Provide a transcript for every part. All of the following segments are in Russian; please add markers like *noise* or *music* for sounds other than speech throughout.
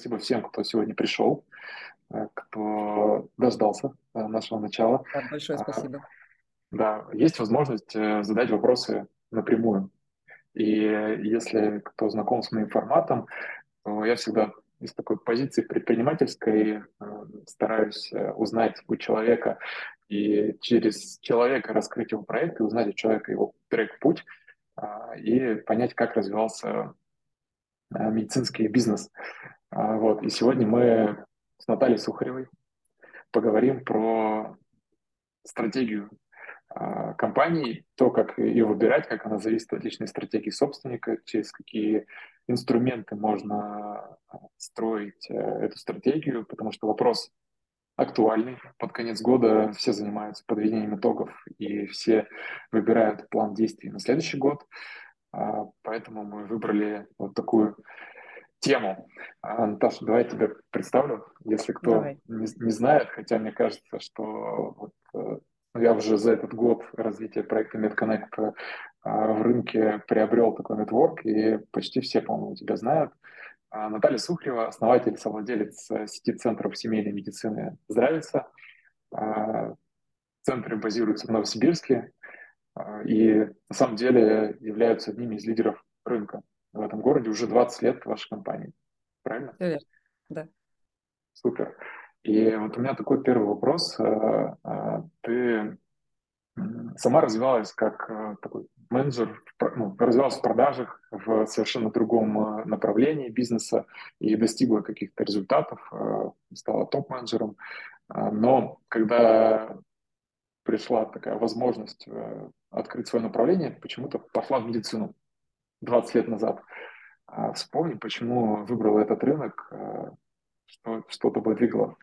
Спасибо всем, кто сегодня пришел, э, кто дождался э, нашего начала. Да, большое а, спасибо. Да, есть возможность э, задать вопросы напрямую. И если кто знаком с моим форматом, то я всегда из такой позиции предпринимательской стараюсь узнать у человека и через человека раскрыть его проект и узнать у человека его трек-путь а, и понять, как развивался медицинский бизнес. А, вот. И сегодня мы с Натальей Сухаревой поговорим про стратегию а, компании, то, как ее выбирать, как она зависит от личной стратегии собственника, через какие инструменты можно а, строить э, эту стратегию, потому что вопрос актуальный. Под конец года все занимаются подведением итогов и все выбирают план действий на следующий год. Поэтому мы выбрали вот такую тему. А, Наташа, давай я тебя представлю, если кто не, не знает, хотя мне кажется, что вот, э, я уже за этот год развития проекта MedConnect э, в рынке приобрел такой нетворк, и почти все, по-моему, тебя знают. А, Наталья Сухарева, основатель, совладелец э, сети центров семейной медицины «Здравица». А, центры базируются в Новосибирске и на самом деле являются одними из лидеров рынка в этом городе уже 20 лет вашей компании. Правильно? Верно, да. Супер. И вот у меня такой первый вопрос. Э, э, ты сама развивалась как э, такой менеджер, ну, развивалась в продажах в совершенно другом направлении бизнеса и достигла каких-то результатов, стала топ-менеджером. Но когда пришла такая возможность открыть свое направление, почему-то пошла в медицину. 20 лет назад. А вспомни, почему выбрал этот рынок, а, что, что тобой двигало.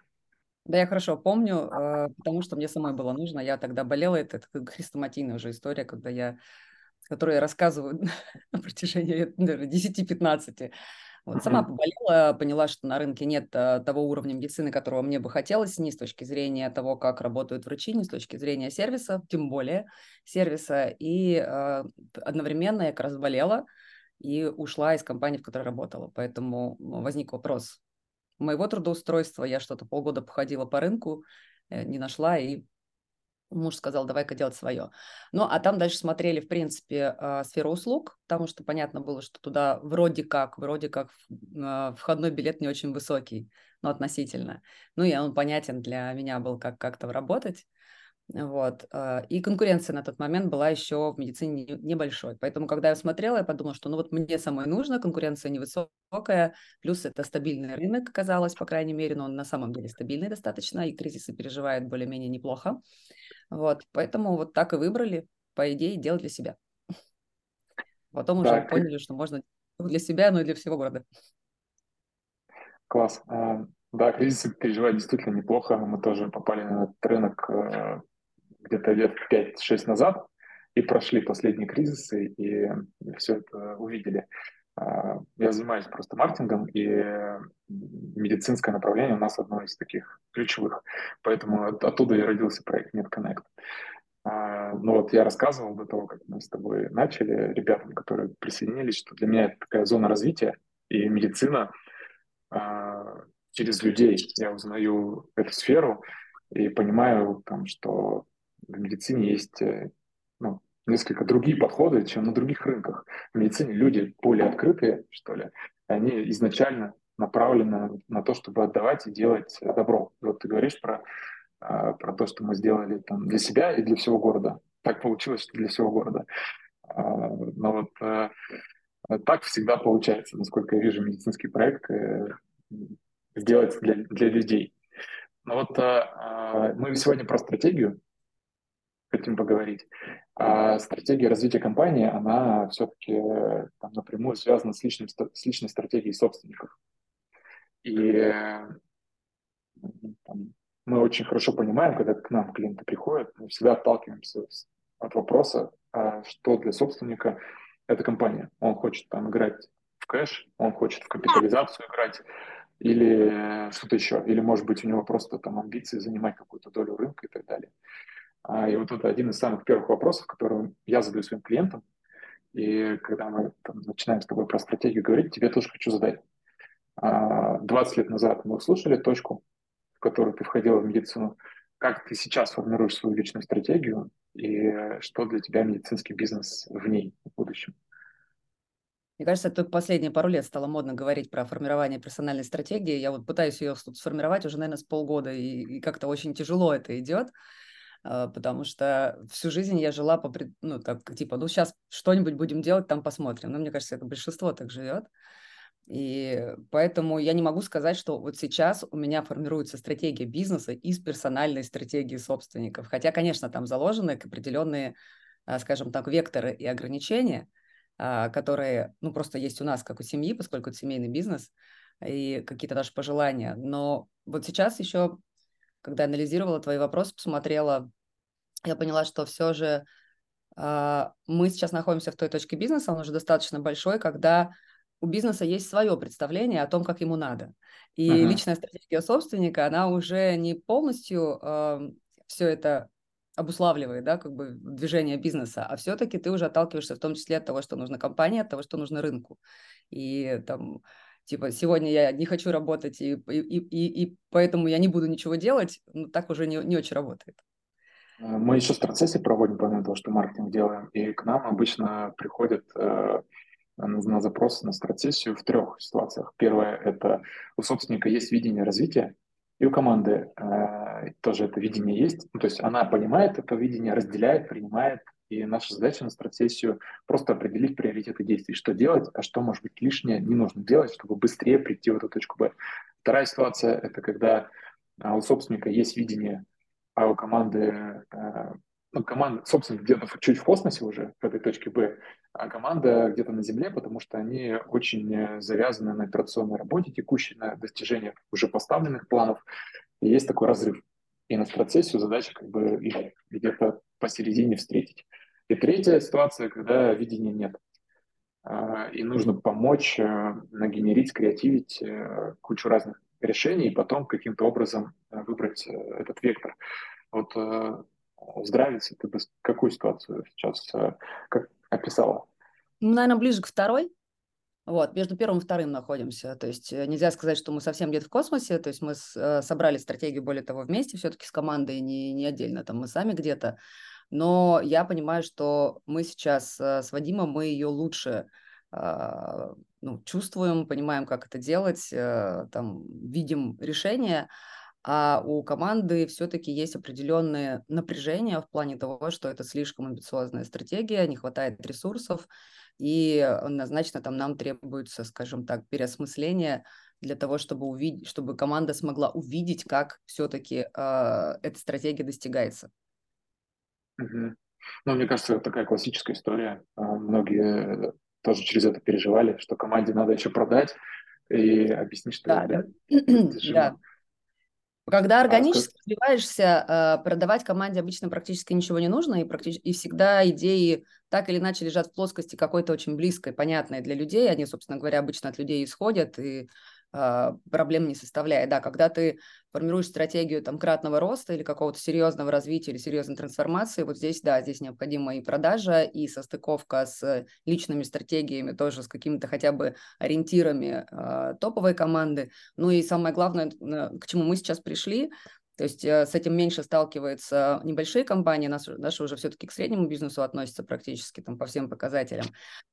Да, я хорошо помню, а, потому что мне самой было нужно. Я тогда болела, это, это хрестоматийная уже история, когда я, которую я рассказываю *laughs* на протяжении 10-15. Вот, сама поболела, поняла, что на рынке нет того уровня медицины, которого мне бы хотелось, ни с точки зрения того, как работают врачи, ни с точки зрения сервиса, тем более сервиса. И э, одновременно я как раз болела и ушла из компании, в которой работала. Поэтому ну, возник вопрос моего трудоустройства. Я что-то полгода походила по рынку, э, не нашла и Муж сказал, давай-ка делать свое. Ну, а там дальше смотрели, в принципе, а, сферу услуг, потому что понятно было, что туда вроде как, вроде как а, входной билет не очень высокий, но относительно. Ну, и он понятен для меня был, как как-то работать. Вот. А, и конкуренция на тот момент была еще в медицине небольшой. Поэтому, когда я смотрела, я подумала, что ну вот мне самой нужно, конкуренция невысокая, плюс это стабильный рынок, оказалось, по крайней мере, но он на самом деле стабильный достаточно, и кризисы переживает более-менее неплохо. Вот, поэтому вот так и выбрали, по идее, делать для себя. Потом уже так. поняли, что можно для себя, но и для всего города. Класс. А, да, кризис переживает действительно неплохо. Мы тоже попали на этот рынок э, где-то лет 5-6 назад и прошли последние кризисы, и все это увидели. А, я занимаюсь просто маркетингом, и медицинское направление у нас одно из таких ключевых. Поэтому оттуда и родился проект MedConnect. А, ну вот я рассказывал до того, как мы с тобой начали, ребятам, которые присоединились, что для меня это такая зона развития, и медицина а, через людей. Я узнаю эту сферу и понимаю, там, что в медицине есть э, ну, несколько другие подходы, чем на других рынках. В медицине люди более открытые, что ли. Они изначально направлены на то, чтобы отдавать и делать добро. Вот ты говоришь про, а, про то, что мы сделали там, для себя и для всего города. Так получилось, что для всего города. А, но вот э, так всегда получается, насколько я вижу медицинский проект, э, сделать для, для людей. Но вот мы сегодня про стратегию хотим поговорить. А стратегия развития компании, она все-таки э, там, напрямую связана с, личным, с личной стратегией собственников. И там, мы очень хорошо понимаем, когда к нам клиенты приходят, мы всегда отталкиваемся от вопроса, а что для собственника эта компания. Он хочет там играть в кэш, он хочет в капитализацию играть, или что-то еще, или, может быть, у него просто там амбиции занимать какую-то долю рынка и так далее. А, и вот это один из самых первых вопросов, которые я задаю своим клиентам. И когда мы там, начинаем с тобой про стратегию говорить, тебе тоже хочу задать. 20 лет назад мы услышали точку, в которую ты входила в медицину. Как ты сейчас формируешь свою личную стратегию и что для тебя медицинский бизнес в ней в будущем? Мне кажется, только последние пару лет стало модно говорить про формирование персональной стратегии. Я вот пытаюсь ее сформировать уже, наверное, с полгода, и, и как-то очень тяжело это идет, а, потому что всю жизнь я жила по, ну, так, типа, ну, сейчас что-нибудь будем делать, там посмотрим. Но мне кажется, это большинство так живет. И поэтому я не могу сказать, что вот сейчас у меня формируется стратегия бизнеса из персональной стратегии собственников. Хотя, конечно, там заложены определенные, а, скажем так, векторы и ограничения, а, которые, ну, просто есть у нас, как у семьи, поскольку это семейный бизнес, и какие-то наши пожелания. Но вот сейчас еще, когда анализировала твои вопросы, посмотрела, я поняла, что все же э, мы сейчас находимся в той точке бизнеса, он уже достаточно большой, когда у бизнеса есть свое представление о том, как ему надо. И uh-huh. личная стратегия собственника, она уже не полностью э, все это обуславливает, да, как бы движение бизнеса, а все-таки ты уже отталкиваешься в том числе от того, что нужно компании, от того, что нужно рынку. И там, типа, сегодня я не хочу работать, и, и, и, и поэтому я не буду ничего делать, ну, так уже не, не очень работает. Мы еще в процессе проводим, помимо того, что маркетинг делаем, и к нам обычно приходят э, на запрос на стратсессию в трех ситуациях. Первое – это у собственника есть видение развития, и у команды э, тоже это видение есть. Ну, то есть она понимает это видение, разделяет, принимает. И наша задача на стратсессию просто определить приоритеты действий, что делать, а что, может быть, лишнее не нужно делать, чтобы быстрее прийти в эту точку Б. Вторая ситуация – это когда а, у собственника есть видение, а у команды э, ну, команда, собственно, где-то чуть в космосе уже, в этой точке Б, а команда где-то на Земле, потому что они очень э, завязаны на операционной работе текущей, на достижение уже поставленных планов. И есть такой разрыв. И на стратсессию задача как бы их где-то посередине встретить. И третья ситуация, когда видения нет. А, и нужно помочь э, нагенерить, скреативить э, кучу разных решений и потом каким-то образом выбрать этот вектор. Вот Здравица, ты бы какую ситуацию сейчас э, как описала? Ну, наверное, ближе к второй. Вот, между первым и вторым находимся. То есть э, нельзя сказать, что мы совсем где-то в космосе. То есть мы с, э, собрали стратегию, более того, вместе, все-таки с командой, не, не отдельно, там мы сами где-то. Но я понимаю, что мы сейчас с Вадимом, мы ее лучше ну, чувствуем, понимаем, как это делать, там, видим решение а у команды все-таки есть определенные напряжения в плане того, что это слишком амбициозная стратегия, не хватает ресурсов, и однозначно там нам требуется, скажем так, переосмысление для того, чтобы, увидеть, чтобы команда смогла увидеть, как все-таки э, а, эта стратегия достигается. Ну, мне кажется, это такая классическая история. А, многие тоже через это переживали, что команде надо еще продать и объяснить, что да, это да. *clears throat* да. Когда а органически а, развиваешься, продавать команде обычно практически ничего не нужно, и, практически, и всегда идеи так или иначе лежат в плоскости какой-то очень близкой, понятной для людей. Они, собственно говоря, обычно от людей исходят, и а, проблем не составляет. Да, когда ты формируешь стратегию там кратного роста или какого-то серьезного развития или серьезной трансформации, вот здесь, да, здесь необходима и продажа, и состыковка с личными стратегиями, тоже с какими-то хотя бы ориентирами э, топовой команды. Ну и самое главное, к чему мы сейчас пришли, то есть э, с этим меньше сталкиваются небольшие компании, наши, наши уже все-таки к среднему бизнесу относятся практически там, по всем показателям.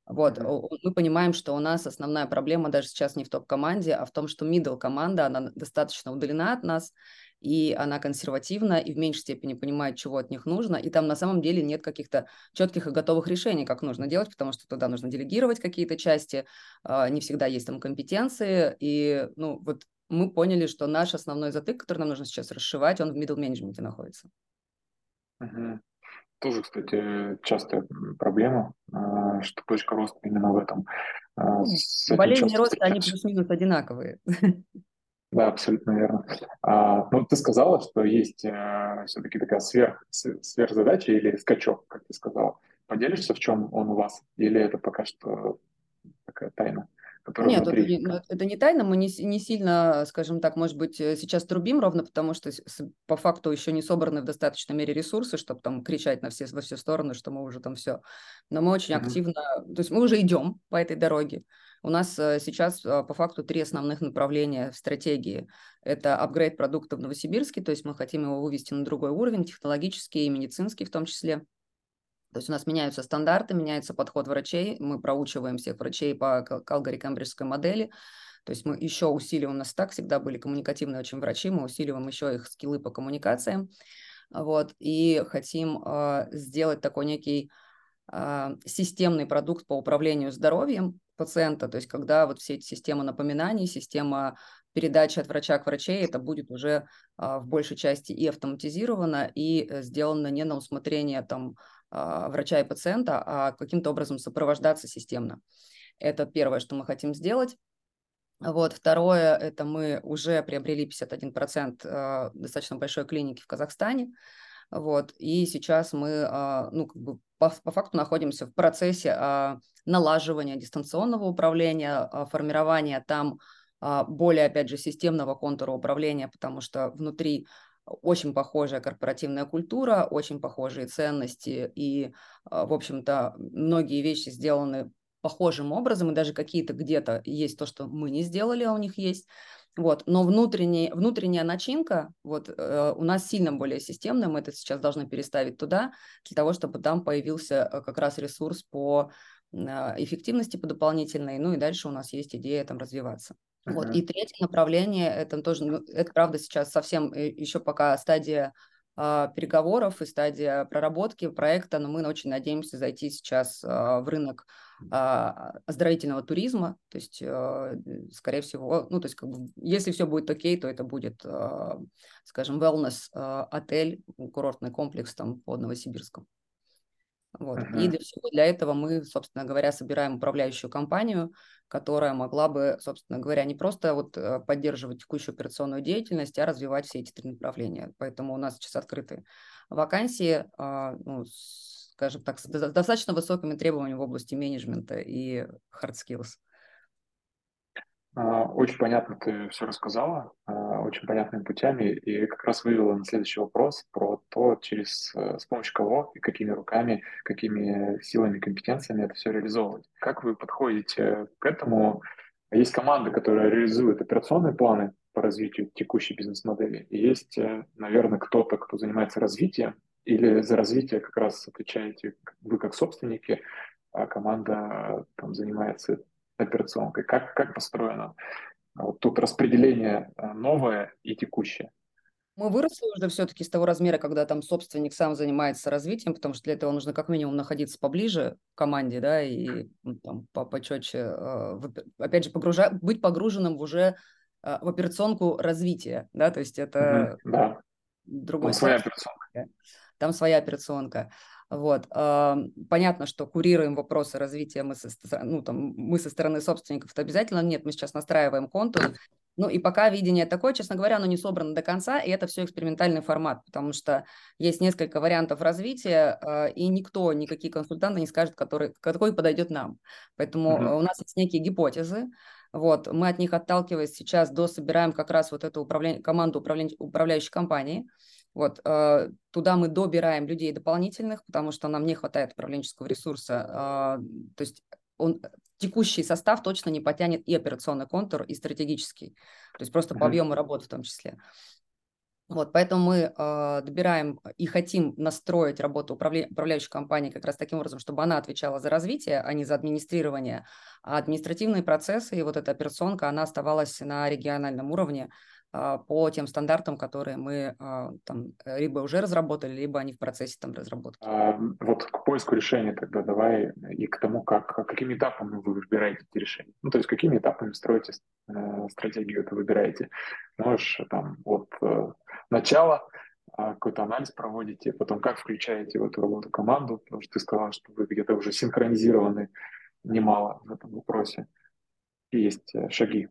Вот, мы понимаем, что у нас основная проблема даже сейчас не в топ-команде, а в том, что middle команда, она достаточно удалена от нас, и она консервативна, и в меньшей степени понимает, чего от них нужно, и там на самом деле нет каких-то четких и готовых решений, как нужно делать, потому что туда нужно делегировать какие-то части, а, не всегда есть там компетенции, и, ну, вот мы поняли, что наш основной затык, который нам нужно сейчас расшивать, он в middle менеджменте находится. Угу. Тоже, кстати, частая проблема, а, что точка роста именно в этом. А, болезни роста, они плюс-минус одинаковые. Да, абсолютно верно. А, ну, ты сказала, что есть а, э, все-таки такая сверх, сверхзадача или скачок, как ты сказала. Поделишься, в чем он у вас? Или это пока что такая тайна? Нет, внутри... это, не, ну, это не тайна, мы не, не сильно, скажем так, может быть, э, сейчас трубим ровно, потому что по факту еще не собраны в достаточной мере ресурсы, чтобы там кричать на все, во все стороны, что мы уже там все. Но мы очень mm-hmm. активно, то есть мы уже идем по этой дороге, У нас э, сейчас по факту три основных направления в стратегии. Это апгрейд продукта в Новосибирске, то есть мы хотим его вывести на другой уровень, технологический и медицинский в том числе. То есть у нас меняются стандарты, меняется подход врачей, мы проучиваем всех врачей по Калгари-Кембриджской модели, то есть мы еще усиливаем, у нас так всегда были коммуникативные очень врачи, мы усиливаем еще их скиллы по коммуникациям, вот, и хотим э, сделать такой некий э, системный продукт по управлению здоровьем пациента, то есть когда вот все эти системы напоминаний, система передачи от врача к врачей, это будет уже э, в большей части и автоматизировано, и сделано не на усмотрение там врача и пациента, а каким-то образом сопровождаться системно. Это первое, что мы хотим сделать. Вот. Второе, это мы уже приобрели 51% э, достаточно большой клиники в Казахстане. Вот. И сейчас мы а, ну, как бы по, по факту находимся в процессе а, налаживания дистанционного управления, а, формирования там более, опять же, системного контура управления, потому что внутри очень похожая корпоративная культура, очень похожие ценности, и, в общем-то, многие вещи сделаны похожим образом, и даже какие-то где-то есть то, что мы не сделали, а у них есть. Вот. Но внутренний, внутренняя начинка вот, э, у нас сильно более системная, мы это сейчас должны переставить туда, для того, чтобы там появился э, как раз ресурс по эффективности по дополнительной, ну и дальше у нас есть идея там развиваться. Uh-huh. Вот. И третье направление, это тоже, ну, это правда сейчас совсем э, еще пока стадия а, переговоров и стадия проработки проекта, но мы очень надеемся зайти сейчас а, в рынок а, оздоровительного туризма, то есть, скорее всего, ну, то есть, как бы, если все будет окей, то это будет, скажем, wellness отель, курортный комплекс там под Новосибирском. Вот. Uh-huh. И для всего для этого мы, собственно говоря, собираем управляющую компанию, которая могла бы, собственно говоря, не просто вот э, поддерживать текущую операционную деятельность, а развивать все эти три направления. Поэтому у нас сейчас открыты вакансии, а, ну, скажем так, с достаточно высокими требованиями в области менеджмента и hard skills. А, очень понятно ты все рассказала, а, очень понятными путями, и как раз вывела на следующий вопрос про то, через, э, с помощью кого и какими руками, какими силами, компетенциями это все реализовывать. Как вы подходите к этому? Есть команды, которые реализуют операционные планы по развитию текущей бизнес-модели, и есть, э, наверное, кто-то, кто занимается развитием, или за развитие как раз отвечаете вы как собственники, а команда там занимается операционкой? Как, как построено вот тут распределение э, новое и текущее? Мы выросли уже все-таки с того размера, когда там собственник сам занимается развитием, потому что для этого нужно как минимум находиться поближе к команде, да, и ну, там по почетче, э, опять же, погружа... быть погруженным в уже э, в операционку развития, да, то есть это угу, да. другой. Там своя операционка. Там своя операционка. Вот. Понятно, что курируем вопросы развития мы со, ну, там, мы со стороны собственников, это обязательно нет, мы сейчас настраиваем контур, ну и пока видение такое, честно говоря, оно не собрано до конца, и это все экспериментальный формат, потому что есть несколько вариантов развития, а, и никто, никакие консультанты не скажет, который, какой подойдет нам. Поэтому uh-huh. у нас есть некие гипотезы, вот, мы от них отталкиваясь сейчас до собираем как раз вот эту управление, команду управля, управляющей компании, вот, э, туда мы добираем людей дополнительных, потому что нам не хватает управленческого ресурса. Э, то есть он, текущий состав точно не потянет и операционный контур, и стратегический. То есть просто mm-hmm. по объему работы в том числе. Вот, поэтому мы э, добираем и хотим настроить работу управля... управляющей компании как раз таким образом, чтобы она отвечала за развитие, а не за администрирование. А административные процессы и вот эта операционка, она оставалась на региональном уровне. А, по тем стандартам, которые мы а, там либо уже разработали, либо они в процессе там разработки. А, вот к поиску решения тогда давай и к тому, как, какими этапами вы выбираете эти решения. Ну, то есть какими этапами строите э, стратегию, это выбираете. Можешь там от э, начала какой-то анализ проводите, потом как включаете в эту работу команду, потому что ты сказал, что вы где-то уже синхронизированы немало в этом вопросе. Есть э, шаги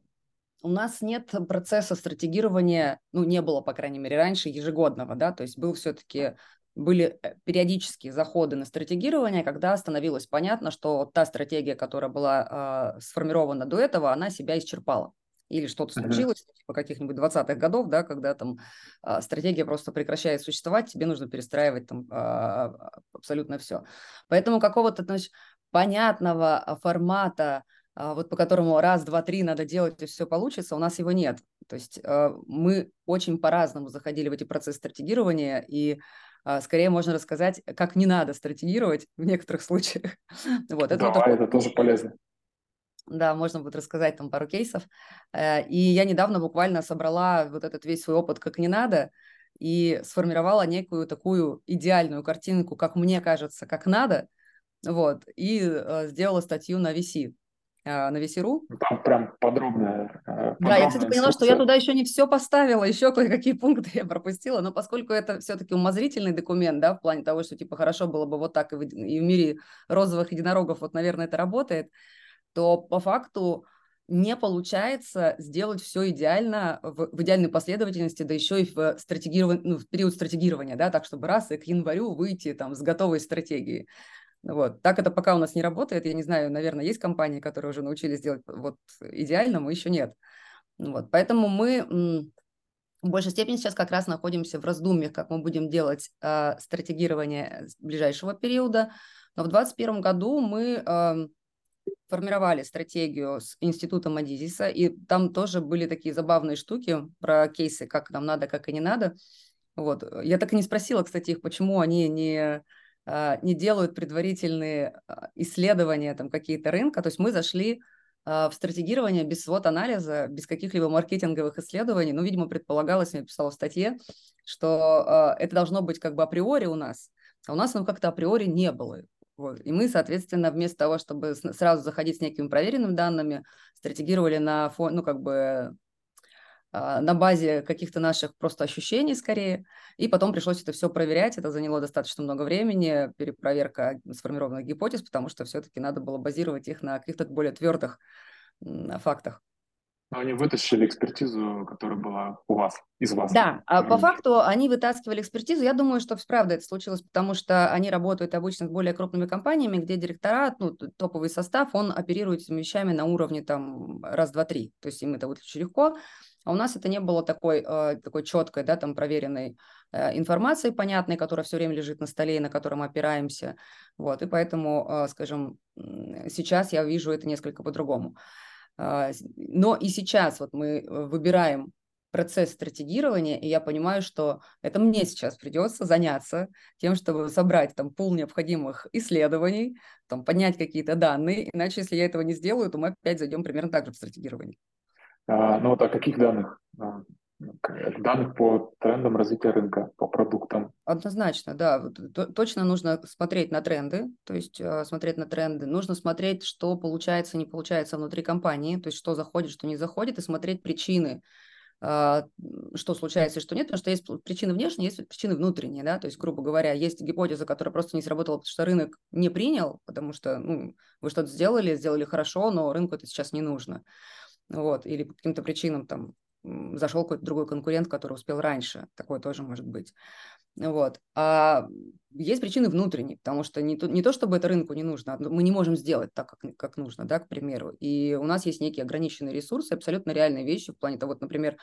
у нас нет процесса стратегирования, ну, не было, по крайней мере, раньше ежегодного, да, то есть был все-таки были э, периодические заходы на стратегирование, когда становилось понятно, что та стратегия, которая была э, сформирована до этого, она себя исчерпала. Или что-то случилось, uh-huh. типа каких-нибудь 20-х годов, да, когда там э, стратегия просто прекращает существовать, тебе нужно перестраивать там э, абсолютно все. Поэтому какого-то значит, понятного формата вот по которому раз, два, три надо делать, и все получится, у нас его нет. То есть а, мы очень по-разному заходили в эти процессы стратегирования, и а, скорее можно рассказать, как не надо стратегировать в некоторых *laughs* случаях. Вот, это, Давай, вот это тоже полезно. Да, можно будет рассказать там пару кейсов. Э, и я недавно буквально собрала вот этот весь свой опыт как не надо и сформировала некую такую идеальную картинку, как мне кажется, как надо, вот, и э, сделала статью на VC. А, на VC.ru. Ну, там прям подробная. Э, да, я, кстати, поняла, что я туда еще не все поставила, еще кое-какие *laughs* пункты я пропустила, но поскольку это все-таки умозрительный документ, да, в плане того, что, типа, хорошо было бы вот так и в, и в мире розовых единорогов, вот, наверное, это работает, то по факту не получается сделать все идеально в, в идеальной последовательности, да еще и в, стратегирован... ну, в период стратегирования, да, так, чтобы раз и к январю выйти там с готовой стратегией. Вот. Так это пока у нас не работает. Я не знаю, наверное, есть компании, которые уже научились делать вот идеально, мы еще нет. Вот. Поэтому мы в большей степени сейчас как раз находимся в раздумьях, как мы будем делать э, стратегирование ближайшего периода. Но в 2021 году мы э, формировали стратегию с институтом Адизиса, и там тоже были такие забавные штуки про кейсы, как нам надо, как и не надо. Вот. Я так и не спросила, кстати, их, почему они не не делают предварительные а, исследования там какие-то рынка. То есть мы зашли а, в стратегирование без свод-анализа, без каких-либо маркетинговых исследований. Ну, видимо, предполагалось, я писала в статье, что это должно быть как бы априори у нас, а у нас оно как-то априори не было. Вот. И мы, соответственно, вместо того, чтобы сразу заходить с некими проверенными данными, стратегировали на фон, ну, как бы а, на базе каких-то наших просто ощущений скорее, и потом пришлось это все проверять, это заняло достаточно много времени, перепроверка сформированных гипотез, потому что все-таки надо было базировать их на каких-то более твердых фактах. Но они вытащили экспертизу, которая была у вас, из вас. Да, а по факту они вытаскивали экспертизу. Я думаю, что правда это случилось, потому что они работают обычно с более крупными компаниями, где директора, ну, топовый состав, он оперирует этими вещами на уровне там раз, два, три. То есть им это очень легко. А у нас это не было такой, э, такой четкой, да, там проверенной э, информации понятной, которая все время лежит на столе и на котором мы опираемся. Вот, и поэтому, э, скажем, сейчас я вижу это несколько по-другому. Но и сейчас вот мы выбираем процесс стратегирования, и я понимаю, что это мне сейчас придется заняться тем, чтобы собрать там пул необходимых исследований, там, поднять какие-то данные, иначе если я этого не сделаю, то мы опять зайдем примерно так же в стратегирование. А, ну вот о каких данных? А, данных по трендам развития рынка, по продуктам. Однозначно, да. Точно нужно смотреть на тренды, то есть а, смотреть на тренды. Нужно смотреть, что получается, не получается внутри компании, то есть что заходит, что не заходит, и смотреть причины, что случается и что нет, потому что есть причины внешние, есть причины внутренние, да, то есть, грубо говоря, есть гипотеза, которая просто не сработала, потому что рынок не принял, потому что, ну, вы что-то сделали, сделали хорошо, но рынку это сейчас не нужно вот, или по каким-то причинам там зашел какой-то другой конкурент, который успел раньше, такое тоже может быть. Вот. А есть причины внутренние, потому что не то, не то, чтобы это рынку не нужно, мы не можем сделать так, как, как нужно, да, к примеру. И у нас есть некие ограниченные ресурсы, абсолютно реальные вещи в плане того, вот, например,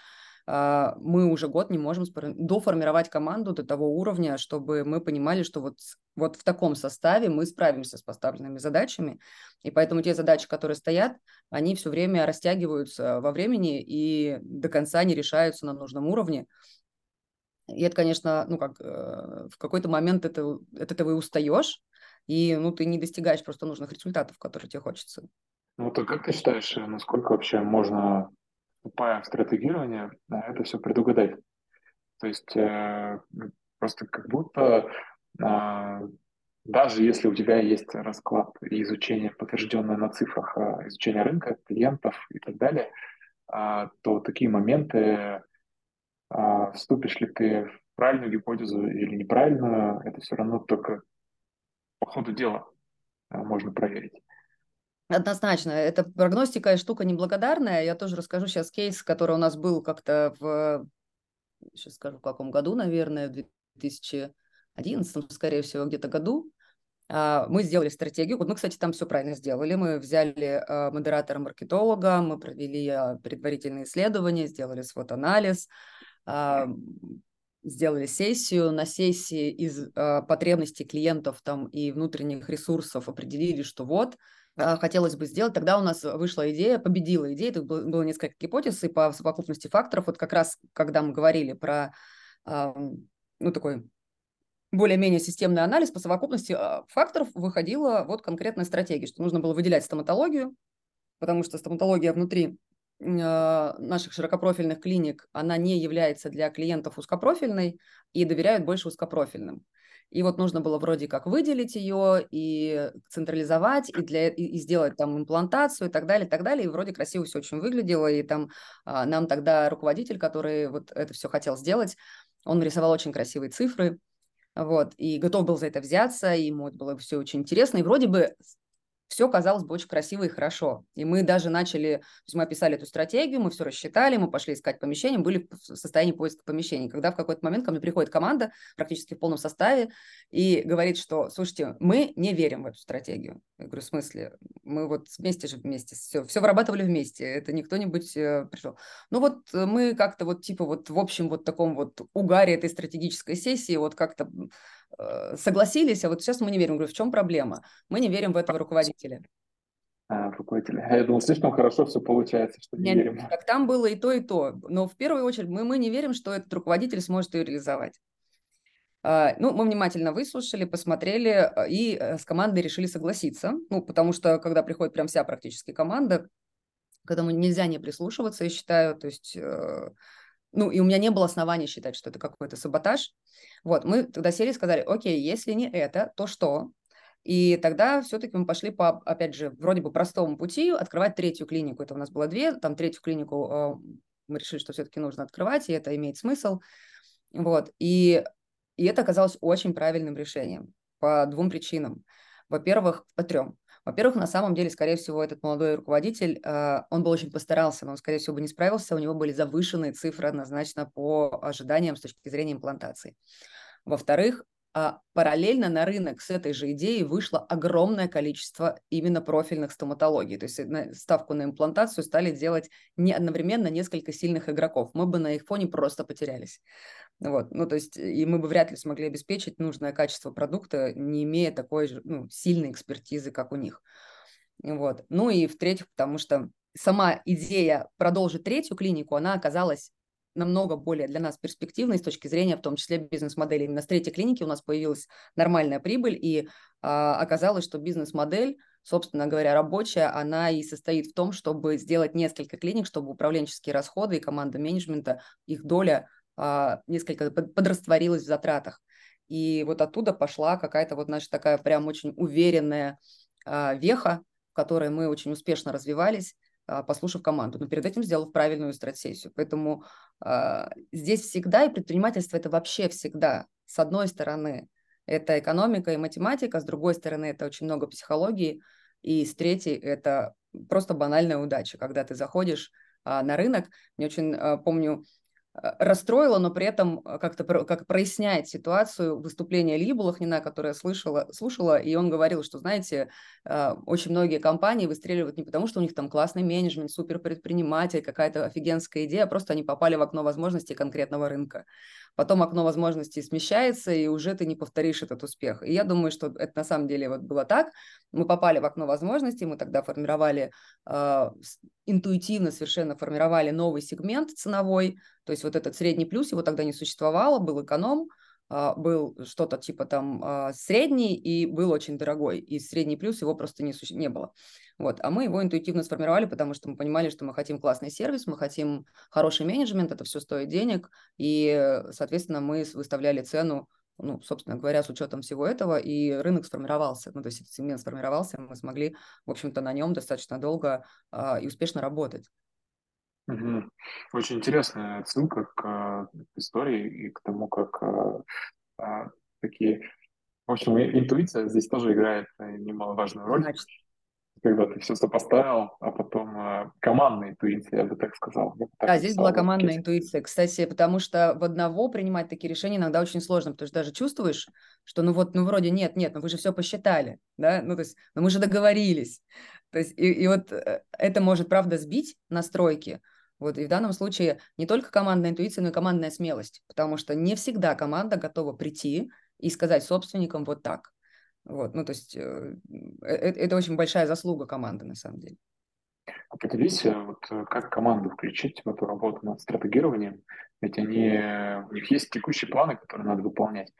мы уже год не можем доформировать команду до того уровня, чтобы мы понимали, что вот, вот в таком составе мы справимся с поставленными задачами, и поэтому те задачи, которые стоят, они все время растягиваются во времени и до конца не решаются на нужном уровне. И это, конечно, ну как, э, в какой-то момент это, от этого и устаешь, и ну, ты не достигаешь просто нужных результатов, которые тебе хочется. Ну, то как ты считаешь, насколько вообще можно вступая в стратегирование, это все предугадать. То есть э, просто как будто э, даже если у тебя есть расклад и изучение, подтвержденное на цифрах, э, изучение рынка, клиентов и так далее, э, то такие моменты, э, вступишь ли ты в правильную гипотезу или неправильную, это все равно только по ходу дела можно проверить. Однозначно, это прогностика штука неблагодарная. Я тоже расскажу сейчас кейс, который у нас был как-то в, сейчас скажу, в каком году, наверное, в 2011, скорее всего, где-то году. А, мы сделали стратегию. Вот мы, кстати, там все правильно сделали. Мы взяли а, модератора-маркетолога, мы провели а, предварительные исследования, сделали свод-анализ, сделали сессию. На сессии из потребностей клиентов там и внутренних ресурсов определили, что вот – хотелось бы сделать. Тогда у нас вышла идея, победила идея, это было, несколько гипотез, и по совокупности факторов, вот как раз когда мы говорили про ну, такой более-менее системный анализ по совокупности а, факторов выходила вот конкретная стратегия, что нужно было выделять стоматологию, потому что стоматология внутри а, наших широкопрофильных клиник, она не является для клиентов узкопрофильной и доверяют больше узкопрофильным. И вот нужно было вроде как выделить ее и централизовать, и, для, и, сделать там имплантацию и так далее, и так далее. И вроде красиво все очень выглядело. И там а, нам тогда руководитель, который вот это все хотел сделать, он нарисовал очень красивые цифры, вот, и готов был за это взяться, и ему это было все очень интересно, и вроде бы все казалось бы очень красиво и хорошо. И мы даже начали, то есть мы описали эту стратегию, мы все рассчитали, мы пошли искать помещение, были в состоянии поиска помещений. Когда в какой-то момент ко мне приходит команда практически в полном составе и говорит, что, слушайте, мы не верим в эту стратегию. Я говорю, в смысле? Мы вот вместе же вместе, все, все вырабатывали вместе, это не кто-нибудь э, пришел. Ну вот мы как-то вот типа вот в общем вот таком вот угаре этой стратегической сессии вот как-то Э, согласились, а вот сейчас мы не верим. Говорю, в чем проблема? Мы не верим в этого руководителя. А, руководителя. Я думал, слишком хорошо все получается, что не Нет, верим. Так там было и то, и то. Но в первую очередь мы, мы не верим, что этот руководитель сможет ее реализовать. А, ну, мы внимательно выслушали, посмотрели а, и э, с командой решили согласиться. Ну, потому что, когда приходит прям вся практически команда, к этому нельзя не прислушиваться, я считаю. То есть, э, ну, и у меня не было оснований считать, что это какой-то саботаж. Вот, мы тогда сели и сказали, окей, если не это, то что? И тогда все-таки мы пошли по, опять же, вроде бы простому пути открывать третью клинику. Это у нас было две, там третью клинику э, мы решили, что все-таки нужно открывать, и это имеет смысл. Вот, и, и это оказалось очень правильным решением по двум причинам. Во-первых, по трем. Во-первых, на самом деле, скорее всего, этот молодой руководитель, э, он бы очень постарался, но он, скорее всего, бы не справился, у него были завышенные цифры однозначно по ожиданиям с точки зрения имплантации. Во-вторых, а параллельно на рынок с этой же идеей вышло огромное количество именно профильных стоматологий. То есть ставку на имплантацию стали делать не одновременно несколько сильных игроков. Мы бы на их фоне просто потерялись. Вот. Ну, то есть, и мы бы вряд ли смогли обеспечить нужное качество продукта, не имея такой же ну, сильной экспертизы, как у них. Вот. Ну и в-третьих, потому что сама идея продолжить третью клинику, она оказалась намного более для нас перспективной с точки зрения, в том числе бизнес-модели. Именно с третьей клиники у нас появилась нормальная прибыль, и а, оказалось, что бизнес-модель, собственно говоря, рабочая, она и состоит в том, чтобы сделать несколько клиник, чтобы управленческие расходы и команда менеджмента, их доля а, несколько подрастворилась в затратах. И вот оттуда пошла какая-то вот наша такая прям очень уверенная а, веха, в которой мы очень успешно развивались, послушав команду, но перед этим сделав правильную стратсессию. Поэтому э, здесь всегда, и предпринимательство это вообще всегда, с одной стороны, это экономика и математика, с другой стороны, это очень много психологии, и с третьей, это просто банальная удача, когда ты заходишь э, на рынок. Мне очень, э, помню, расстроило, но при этом э, как-то как проясняет ситуацию выступление Ильи Булахнина, которое слышала, слушала, и он говорил, что, знаете, э, очень многие компании выстреливают не потому, что у них там классный менеджмент, супер предприниматель, какая-то офигенская идея, а просто они попали в окно возможностей конкретного рынка. Потом окно возможностей смещается, и уже ты не повторишь этот успех. И я думаю, что это на самом деле вот было так. Мы попали в окно возможностей, мы тогда формировали, э, интуитивно совершенно формировали новый сегмент ценовой, то есть вот этот средний плюс, его тогда не существовало, был эконом, а, был что-то типа там а, средний и был очень дорогой, и средний плюс его просто не, суще... не было. Вот. А мы его интуитивно сформировали, потому что мы понимали, что мы хотим классный сервис, мы хотим хороший менеджмент, это все стоит денег, и, соответственно, мы выставляли цену ну, собственно говоря, с учетом всего этого, и рынок сформировался, ну, то есть сегмент сформировался, мы смогли, в общем-то, на нем достаточно долго а, и успешно работать. Угу. Очень интересная ссылка к, к истории и к тому, как а, а, такие... В общем, интуиция здесь тоже играет э, немаловажную роль. Значит. Когда ты все сопоставил, а потом а, командная интуиция, я бы так сказал. бы так да, здесь была командная интуиция. Кстати, потому что в одного принимать такие решения иногда очень сложно, потому что даже чувствуешь, что ну вот, ну вроде нет, нет, ну вы же все посчитали, да, ну то есть, ну мы же договорились. То есть, и, и вот э, это может, правда, сбить настройки, вот, и в данном случае не только командная интуиция, но и командная смелость, потому что не всегда команда готова прийти и сказать собственникам вот так. Вот, ну, то есть э, это очень большая заслуга команды, на самом деле. Поделись, вот как команду включить в эту работу над стратегированием, ведь они, у них есть текущие планы, которые надо выполнять.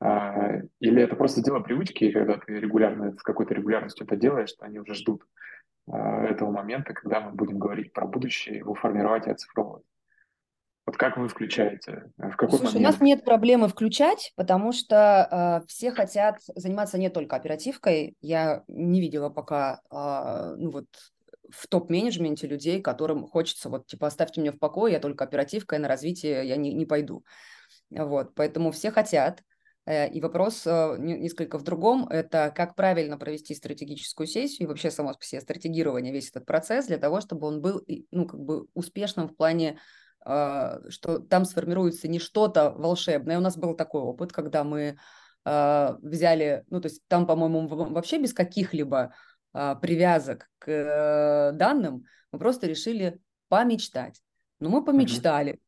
А, или это просто дело привычки, когда ты регулярно, с какой-то регулярностью это делаешь, что они уже ждут а, этого момента, когда мы будем говорить про будущее, его формировать и оцифровывать. Вот как вы включаете? В какой Слушай, момент? у нас нет проблемы включать, потому что э, все хотят заниматься не только оперативкой. Я не видела пока э, ну вот, в топ-менеджменте людей, которым хочется вот типа оставьте меня в покое, я только оперативкой, на развитие я не, не пойду. Вот, поэтому все хотят. Э, и вопрос э, несколько в другом. Это как правильно провести стратегическую сессию и вообще само по себе стратегирование, весь этот процесс для того, чтобы он был ну, как бы успешным в плане а, что там сформируется не что-то волшебное. У нас был такой опыт, когда мы а, взяли, ну, то есть там, по-моему, вообще без каких-либо а, привязок к э, данным, мы просто решили помечтать. Ну, мы помечтали.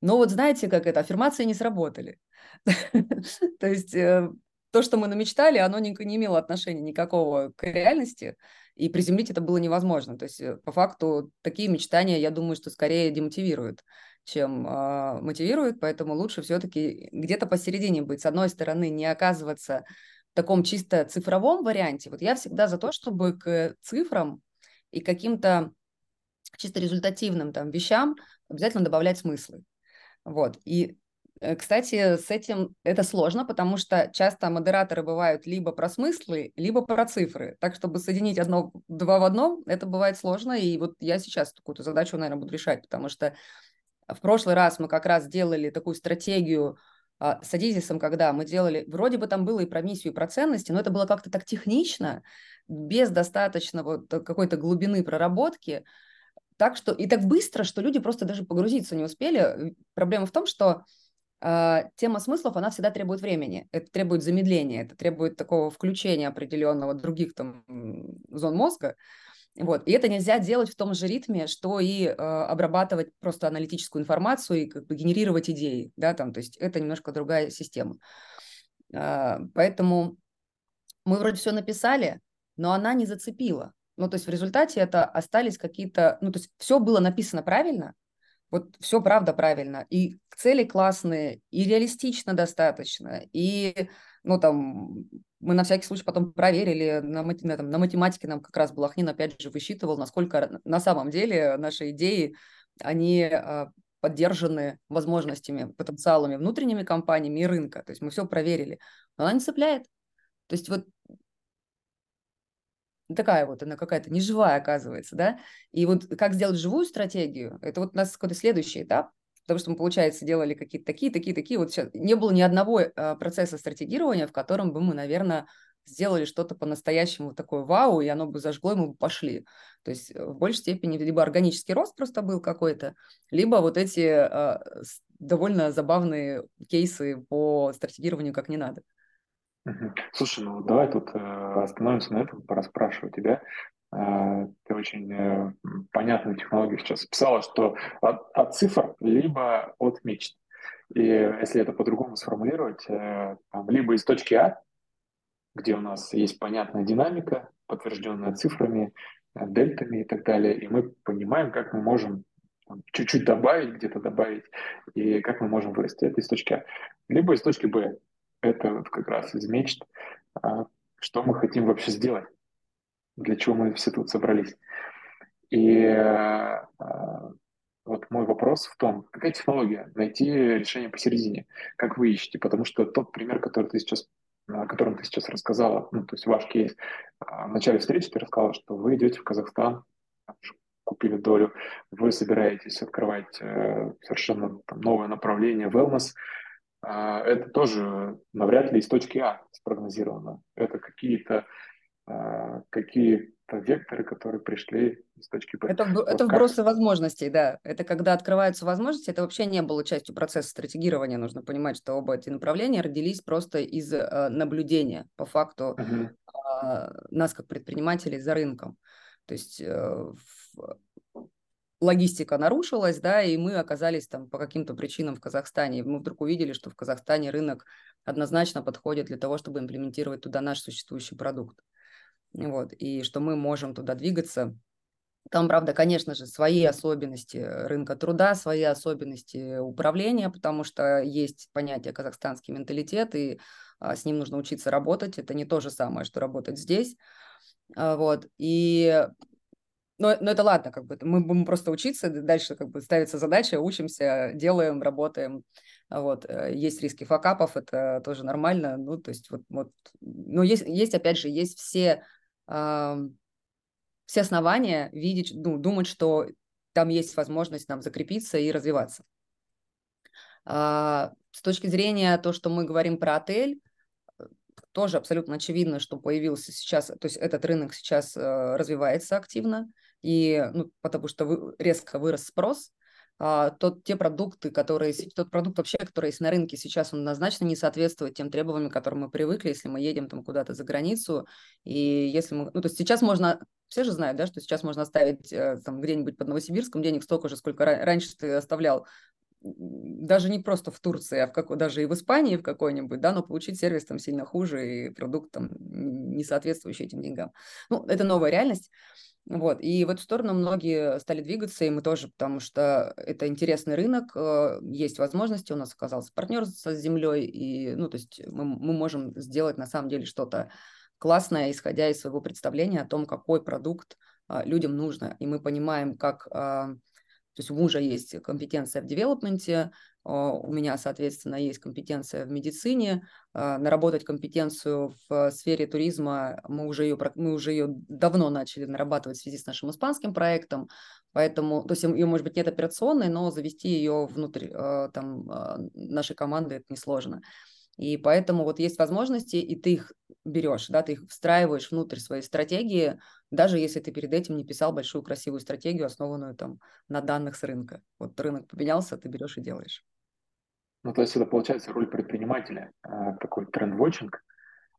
Но вот знаете, как это, аффирмации не сработали. *laughs* То есть э, то, что мы намечтали, оно не, не имело отношения никакого к реальности, и приземлить это было невозможно. То есть э, по факту такие мечтания, я думаю, что скорее демотивируют, чем э, мотивируют, поэтому лучше все-таки где-то посередине быть. С одной стороны, не оказываться в таком чисто цифровом варианте. Вот я всегда за то, чтобы к цифрам и каким-то чисто результативным там вещам обязательно добавлять смыслы. Вот. И Э, кстати, с этим это сложно, потому что часто модераторы бывают либо про смыслы, либо про цифры. Так, чтобы соединить одно, два в одном, это бывает сложно. И вот я сейчас какую-то задачу, наверное, буду решать, потому что в прошлый раз мы как раз делали такую стратегию а, с Адизисом, когда мы делали, вроде бы там было и про миссию, и про ценности, но это было как-то так технично, без достаточно вот какой-то глубины проработки, так что и так быстро, что люди просто даже погрузиться не успели. Проблема в том, что а, тема смыслов, она всегда требует времени, это требует замедления, это требует такого включения определенного других там зон мозга, вот. И это нельзя делать в том же ритме, что и э, обрабатывать просто аналитическую информацию и как бы генерировать идеи, да, там, то есть это немножко другая система. Э, поэтому мы вроде все написали, но она не зацепила. Ну, то есть в результате это остались какие-то, ну, то есть все было написано правильно, вот все правда правильно. И цели классные, и реалистично достаточно. И, ну, там, мы на всякий случай потом проверили, на, на, там, на математике нам как раз Балахнин опять же высчитывал, насколько на самом деле наши идеи, они а, поддержаны возможностями, потенциалами внутренними компаниями и рынка. То есть мы все проверили. Но она не цепляет. То есть вот такая вот она какая-то неживая оказывается, да, и вот как сделать живую стратегию, это вот у нас какой-то следующий этап, потому что мы, получается, делали какие-то такие, такие, такие, вот сейчас не было ни одного э, процесса стратегирования, в котором бы мы, наверное, сделали что-то по-настоящему такое вау, и оно бы зажгло, и мы бы пошли. То есть э, в большей степени либо органический рост просто был какой-то, либо вот эти э, довольно забавные кейсы по стратегированию как не надо. Слушай, ну давай тут э, остановимся на этом, пораспрашиваю тебя. Э, ты очень э, понятную технологию сейчас писала, что от, от цифр либо от мечт. И если это по-другому сформулировать, э, там, либо из точки А, где у нас есть понятная динамика, подтвержденная цифрами, дельтами и так далее, и мы понимаем, как мы можем чуть-чуть добавить, где-то добавить, и как мы можем вырасти. Это из точки А. Либо из точки Б, это вот как раз из мечт, а, что мы хотим вообще сделать, для чего мы все тут собрались. И а, вот мой вопрос в том, какая технология? Найти решение посередине, как вы ищете, потому что тот пример, который ты сейчас, о котором ты сейчас рассказала, ну, то есть ваш кейс, а, в начале встречи ты рассказала, что вы идете в Казахстан, купили долю, вы собираетесь открывать э, совершенно там, новое направление wellness, это тоже навряд ли из точки А спрогнозировано. Это какие-то а, какие-то векторы, которые пришли из точки Б. Это, вот это вбросы возможностей, да. Это когда открываются возможности, это вообще не было частью процесса стратегирования. Нужно понимать, что оба эти направления родились просто из э, наблюдения по факту э, нас как предпринимателей за рынком. То есть э, логистика нарушилась, да, и мы оказались там по каким-то причинам в Казахстане. Мы вдруг увидели, что в Казахстане рынок однозначно подходит для того, чтобы имплементировать туда наш существующий продукт. Вот, и что мы можем туда двигаться. Там, правда, конечно же, свои особенности рынка труда, свои особенности управления, потому что есть понятие казахстанский менталитет, и а, с ним нужно учиться работать. Это не то же самое, что работать здесь. А, вот. И но, но это ладно, как бы мы будем просто учиться, дальше как бы ставится задача, учимся, делаем, работаем. Вот. Э, есть риски факапов, это тоже нормально. Ну, то есть вот, вот но есть, есть, опять же, есть все, э, все основания видеть, ну, думать, что там есть возможность нам закрепиться и развиваться. А, с точки зрения то, что мы говорим про отель, тоже абсолютно очевидно, что появился сейчас, то есть этот рынок сейчас э, развивается активно, и, ну, потому что вы, резко вырос спрос, а, тот, те продукты, которые, тот продукт вообще, который есть на рынке сейчас, он однозначно не соответствует тем требованиям, к которым мы привыкли, если мы едем там куда-то за границу, и если мы, ну, то есть сейчас можно, все же знают, да, что сейчас можно оставить э, там где-нибудь под Новосибирском денег столько же, сколько раньше ты оставлял даже не просто в Турции, а в какой, даже и в Испании в какой-нибудь, да, но получить сервис там сильно хуже и продукт там не соответствующий этим деньгам. Ну, это новая реальность. Вот, и в эту сторону многие стали двигаться, и мы тоже, потому что это интересный рынок, э, есть возможности, у нас оказался партнер с землей, и, ну, то есть мы, мы можем сделать на самом деле что-то классное, исходя из своего представления о том, какой продукт а, людям нужно, и мы понимаем, как а, то есть у мужа есть компетенция в девелопменте, у меня, соответственно, есть компетенция в медицине. А, наработать компетенцию в сфере туризма мы уже ее, мы уже ее давно начали нарабатывать в связи с нашим испанским проектом. Поэтому, то есть ее, может быть, нет операционной, но завести ее внутрь а, там, нашей команды это несложно. И поэтому вот есть возможности, и ты их берешь, да, ты их встраиваешь внутрь своей стратегии, даже если ты перед этим не писал большую красивую стратегию, основанную там на данных с рынка. Вот рынок поменялся, ты берешь и делаешь. Ну, то есть это получается роль предпринимателя, э, такой тренд-вотчинг,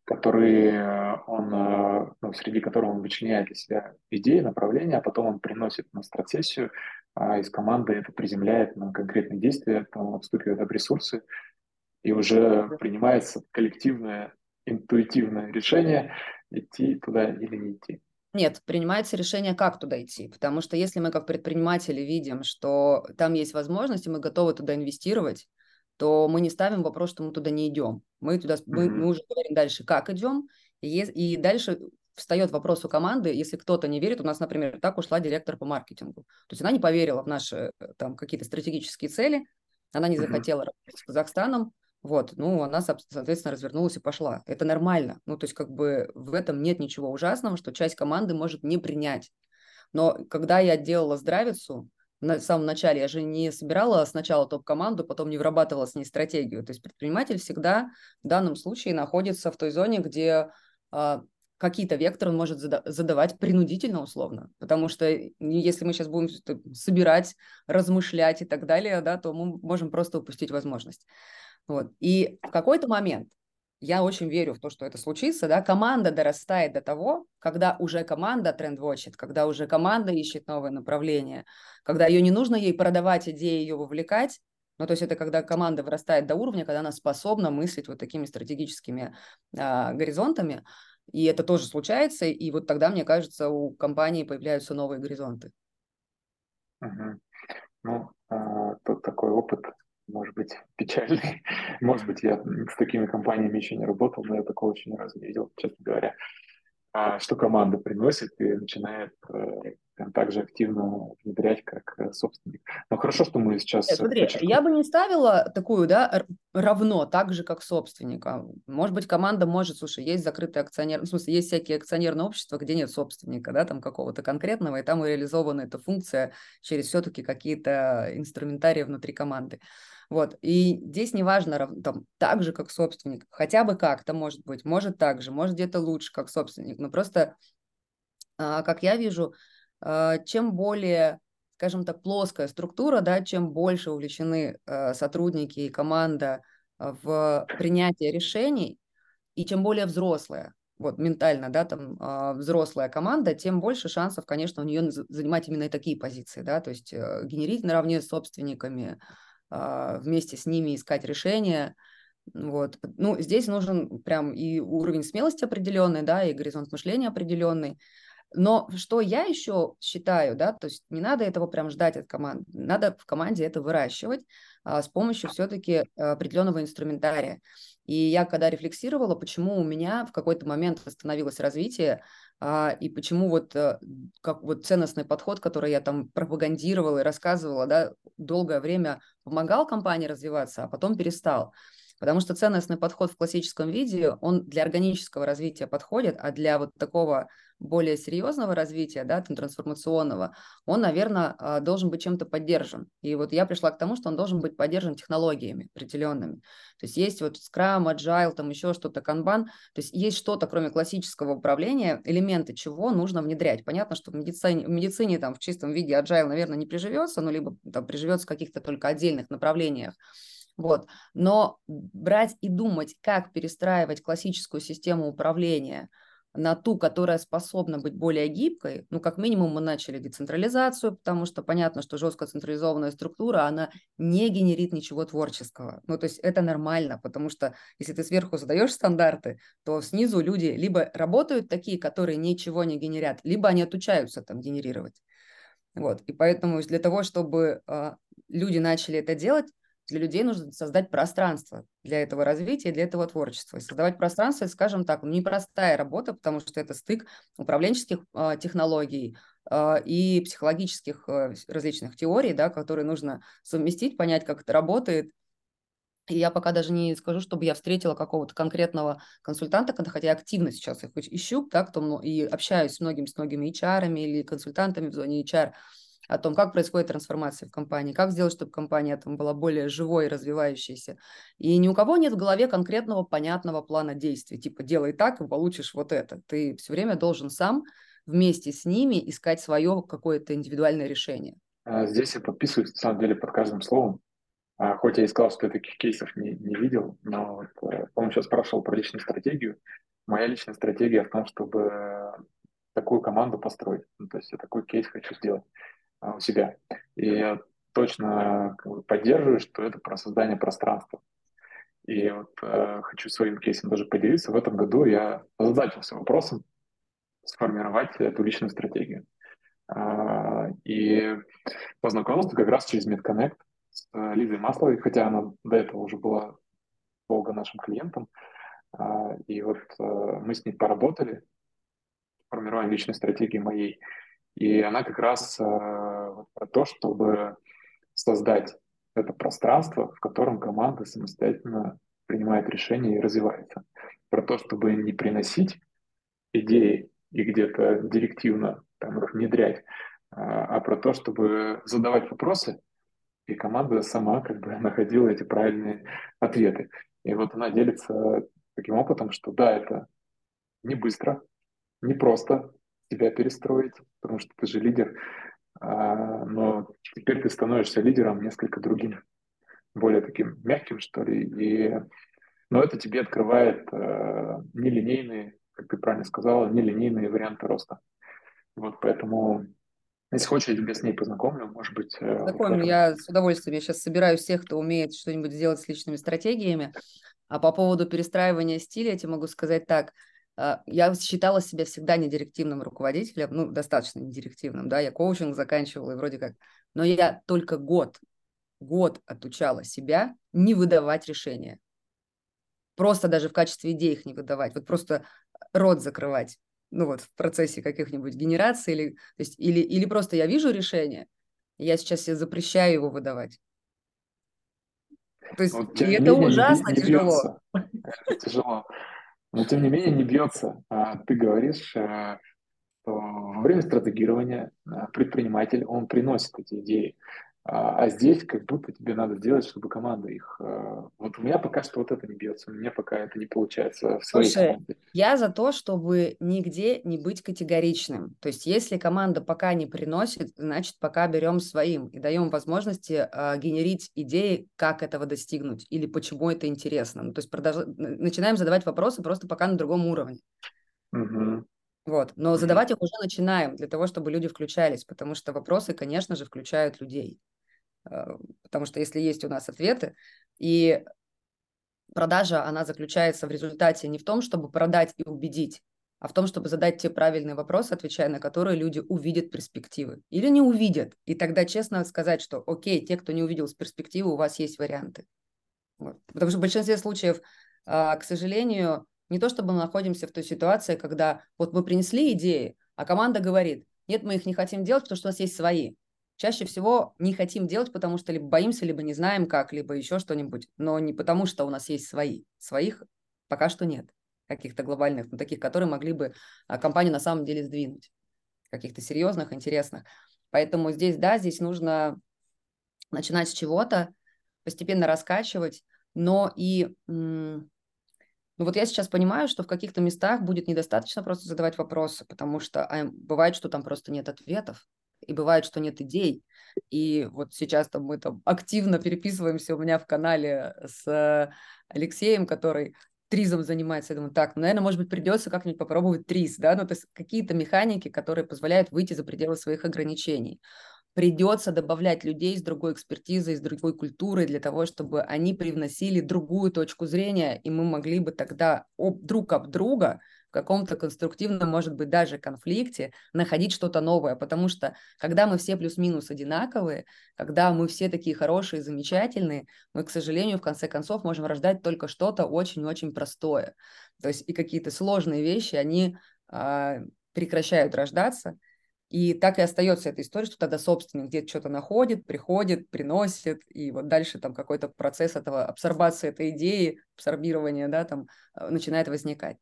который э, он, э, ну, среди которого он вычленяет для себя идеи, направления, а потом он приносит на стратсессию, а из команды это приземляет на конкретные действия, там вступивает в ресурсы, и уже принимается коллективное, интуитивное решение, идти туда или не идти. Нет, принимается решение, как туда идти. Потому что если мы как предприниматели видим, что там есть возможности, мы готовы туда инвестировать, то мы не ставим вопрос, что мы туда не идем. Мы туда, мы, мы уже говорим дальше, как идем, и, и дальше встает вопрос у команды, если кто-то не верит, у нас, например, так ушла директор по маркетингу. То есть она не поверила в наши там какие-то стратегические цели, она не захотела работать с Казахстаном, вот, ну, она, соответственно, развернулась и пошла. Это нормально. Ну, то есть, как бы в этом нет ничего ужасного, что часть команды может не принять. Но когда я делала здравицу, на самом начале я же не собирала сначала топ-команду, потом не вырабатывала с ней стратегию. То есть предприниматель всегда в данном случае находится в той зоне, где а, какие-то векторы он может задавать принудительно условно. Потому что если мы сейчас будем собирать, размышлять и так далее, да, то мы можем просто упустить возможность. Вот. И в какой-то момент я очень верю в то, что это случится, да, команда дорастает до того, когда уже команда трендвочит, когда уже команда ищет новые направления, когда ее не нужно ей продавать идеи, ее вовлекать, ну, то есть это когда команда вырастает до уровня, когда она способна мыслить вот такими стратегическими а, горизонтами, и это тоже случается, и вот тогда, мне кажется, у компании появляются новые горизонты. Угу. Ну, а, тут такой опыт может быть, *laughs* печальный. Может быть, я с такими компаниями еще не работал, но я такого еще ни разу не видел, честно говоря. А что команда приносит и начинает э, так же активно внедрять, как э, собственник. Но хорошо, что мы сейчас... Нет, смотри, подчеркну... я бы не ставила такую, да, равно, так же, как собственника. Может быть, команда может, слушай, есть закрытый акционер, в смысле, есть всякие акционерные общества, где нет собственника, да, там какого-то конкретного, и там реализована эта функция через все-таки какие-то инструментарии внутри команды. Вот. И здесь неважно, там, так же, как собственник, хотя бы как-то может быть, может так же, может где-то лучше, как собственник, но просто, а, как я вижу, а, чем более, скажем так, плоская структура, да, чем больше увлечены а, сотрудники и команда в принятии решений, и чем более взрослая, вот ментально, да, там э, взрослая команда, тем больше шансов, конечно, у нее занимать именно такие позиции, да, то есть э, генерить наравне с собственниками, вместе с ними искать решения, вот. Ну, здесь нужен прям и уровень смелости определенный, да, и горизонт мышления определенный. Но что я еще считаю, да, то есть не надо этого прям ждать от команды, надо в команде это выращивать а, с помощью все-таки определенного инструментария. И я когда рефлексировала, почему у меня в какой-то момент остановилось развитие, а, и почему вот а, как вот ценностный подход, который я там пропагандировала и рассказывала, да, долгое время помогал компании развиваться, а потом перестал. Потому что ценностный подход в классическом виде, он для органического развития подходит, а для вот такого более серьезного развития, да, трансформационного, он, наверное, а, должен быть чем-то поддержан. И вот я пришла к тому, что он должен быть поддержан технологиями определенными. То есть есть вот Scrum, Agile, там еще что-то, Kanban, то есть есть что-то, кроме классического управления, элементы чего нужно внедрять. Понятно, что в медицине, в медицине там в чистом виде Agile, наверное, не приживется, ну, либо там приживется в каких-то только отдельных направлениях. Вот. Но брать и думать, как перестраивать классическую систему управления на ту, которая способна быть более гибкой, ну, как минимум мы начали децентрализацию, потому что понятно, что жестко централизованная структура, она не генерит ничего творческого. Ну, то есть это нормально, потому что если ты сверху задаешь стандарты, то снизу люди либо работают такие, которые ничего не генерят, либо они отучаются там генерировать. Вот. И поэтому для того, чтобы э, люди начали это делать, для людей нужно создать пространство для этого развития, для этого творчества. И создавать пространство, скажем так, непростая работа, потому что это стык управленческих э, технологий э, и психологических э, различных теорий, да, которые нужно совместить, понять, как это работает. И я пока даже не скажу, чтобы я встретила какого-то конкретного консультанта, хотя я активно сейчас их ищу, да, кто, и общаюсь с многими, с многими HR или консультантами в зоне HR, о том, как происходит трансформация в компании, как сделать, чтобы компания там была более живой и развивающейся. И ни у кого нет в голове конкретного понятного плана действий, типа делай так и получишь вот это. Ты все время должен сам вместе с ними искать свое какое-то индивидуальное решение. А, здесь я подписываюсь, на самом деле, под каждым словом. А, хоть я и сказал, что я таких кейсов не, не видел, но вот, э, он сейчас спрашивал про личную стратегию. Моя личная стратегия в том, чтобы такую команду построить. Ну, то есть я такой кейс хочу сделать. А, у себя. И я точно как бы, поддерживаю, что это про создание пространства. И вот э, хочу своим кейсом даже поделиться. В этом году я озадачился вопросом сформировать эту личную стратегию. Э, и познакомился как раз через MedConnect с э, Лизой Масловой, хотя она до этого уже была долго нашим клиентом. Э, и вот э, мы с ней поработали, формируем личной стратегии моей. И она как раз э, про то, чтобы создать это пространство, в котором команда самостоятельно принимает решения и развивается. Про то, чтобы не приносить идеи и где-то директивно там, их внедрять, а, а про то, чтобы задавать вопросы, и команда сама как бы *laughs* находила эти правильные ответы. И вот она делится таким опытом, что да, это не быстро, не просто, тебя перестроить, потому что ты же лидер, а, но теперь ты становишься лидером несколько другим, более таким мягким, что ли, и, но это тебе открывает э, нелинейные, как ты правильно сказала, нелинейные варианты роста. Вот поэтому если хочешь, я тебя с ней познакомлю, может быть. Э, Знакомлю, я с удовольствием. Я сейчас собираю всех, кто умеет что-нибудь сделать с личными стратегиями. А по поводу перестраивания стиля, я тебе могу сказать так – а, я считала себя всегда недирективным руководителем, ну, достаточно недирективным, да, я коучинг заканчивала и вроде как, но я только год, год отучала себя не выдавать решения. Просто даже в качестве идей их не выдавать, вот просто рот закрывать, ну вот в процессе каких-нибудь генераций или, то есть, или, или просто я вижу решение, я сейчас себе запрещаю его выдавать. То есть, вот, и это ужасно не, не тяжело. Тяжело но тем не менее не бьется. А ты говоришь, э, что во время стратегирования э, предприниматель, он приносит эти идеи. А, а здесь как будто тебе надо сделать, чтобы команда их... Э, вот у меня пока что вот это не бьется, у меня пока это не получается в своей Слушай, команде. я за то, чтобы нигде не быть категоричным. То есть если команда пока не приносит, значит пока берем своим и даем возможности э, генерить идеи, как этого достигнуть или почему это интересно. Ну, то есть продолж... начинаем задавать вопросы просто пока на другом уровне. Угу. Вот. Но угу. задавать их уже начинаем для того, чтобы люди включались, потому что вопросы, конечно же, включают людей. Э, потому что если есть у нас ответы, и продажа, она заключается в результате не в том, чтобы продать и убедить, а в том, чтобы задать те правильные вопросы, отвечая на которые люди увидят перспективы или не увидят. И тогда честно сказать, что окей, те, кто не увидел с перспективы, у вас есть варианты. Вот. Потому что в большинстве случаев, а, к сожалению, не то чтобы мы находимся в той ситуации, когда вот мы принесли идеи, а команда говорит, нет, мы их не хотим делать, потому что у нас есть свои. Чаще всего не хотим делать, потому что либо боимся, либо не знаем как, либо еще что-нибудь, но не потому, что у нас есть свои. Своих пока что нет каких-то глобальных, но таких, которые могли бы а, компанию на самом деле сдвинуть, каких-то серьезных, интересных. Поэтому здесь, да, здесь нужно начинать с чего-то, постепенно раскачивать, но и ну вот я сейчас понимаю, что в каких-то местах будет недостаточно просто задавать вопросы, потому что а, бывает, что там просто нет ответов, и бывает, что нет идей. И вот сейчас мы там активно переписываемся у меня в канале с Алексеем, который тризом занимается, я думаю, так, ну, наверное, может быть, придется как-нибудь попробовать триз, да, ну, то есть какие-то механики, которые позволяют выйти за пределы своих ограничений. Придется добавлять людей с другой экспертизой, с другой культурой для того, чтобы они привносили другую точку зрения, и мы могли бы тогда об, друг об друга в каком-то конструктивном, может быть, даже конфликте находить что-то новое, потому что когда мы все плюс-минус одинаковые, когда мы все такие хорошие, замечательные, мы, к сожалению, в конце концов можем рождать только что-то очень-очень простое. То есть и какие-то сложные вещи, они э, прекращают рождаться, и так и остается эта история, что тогда собственник где-то что-то находит, приходит, приносит, и вот дальше там какой-то процесс этого абсорбации этой идеи, абсорбирования, да, там а, начинает возникать.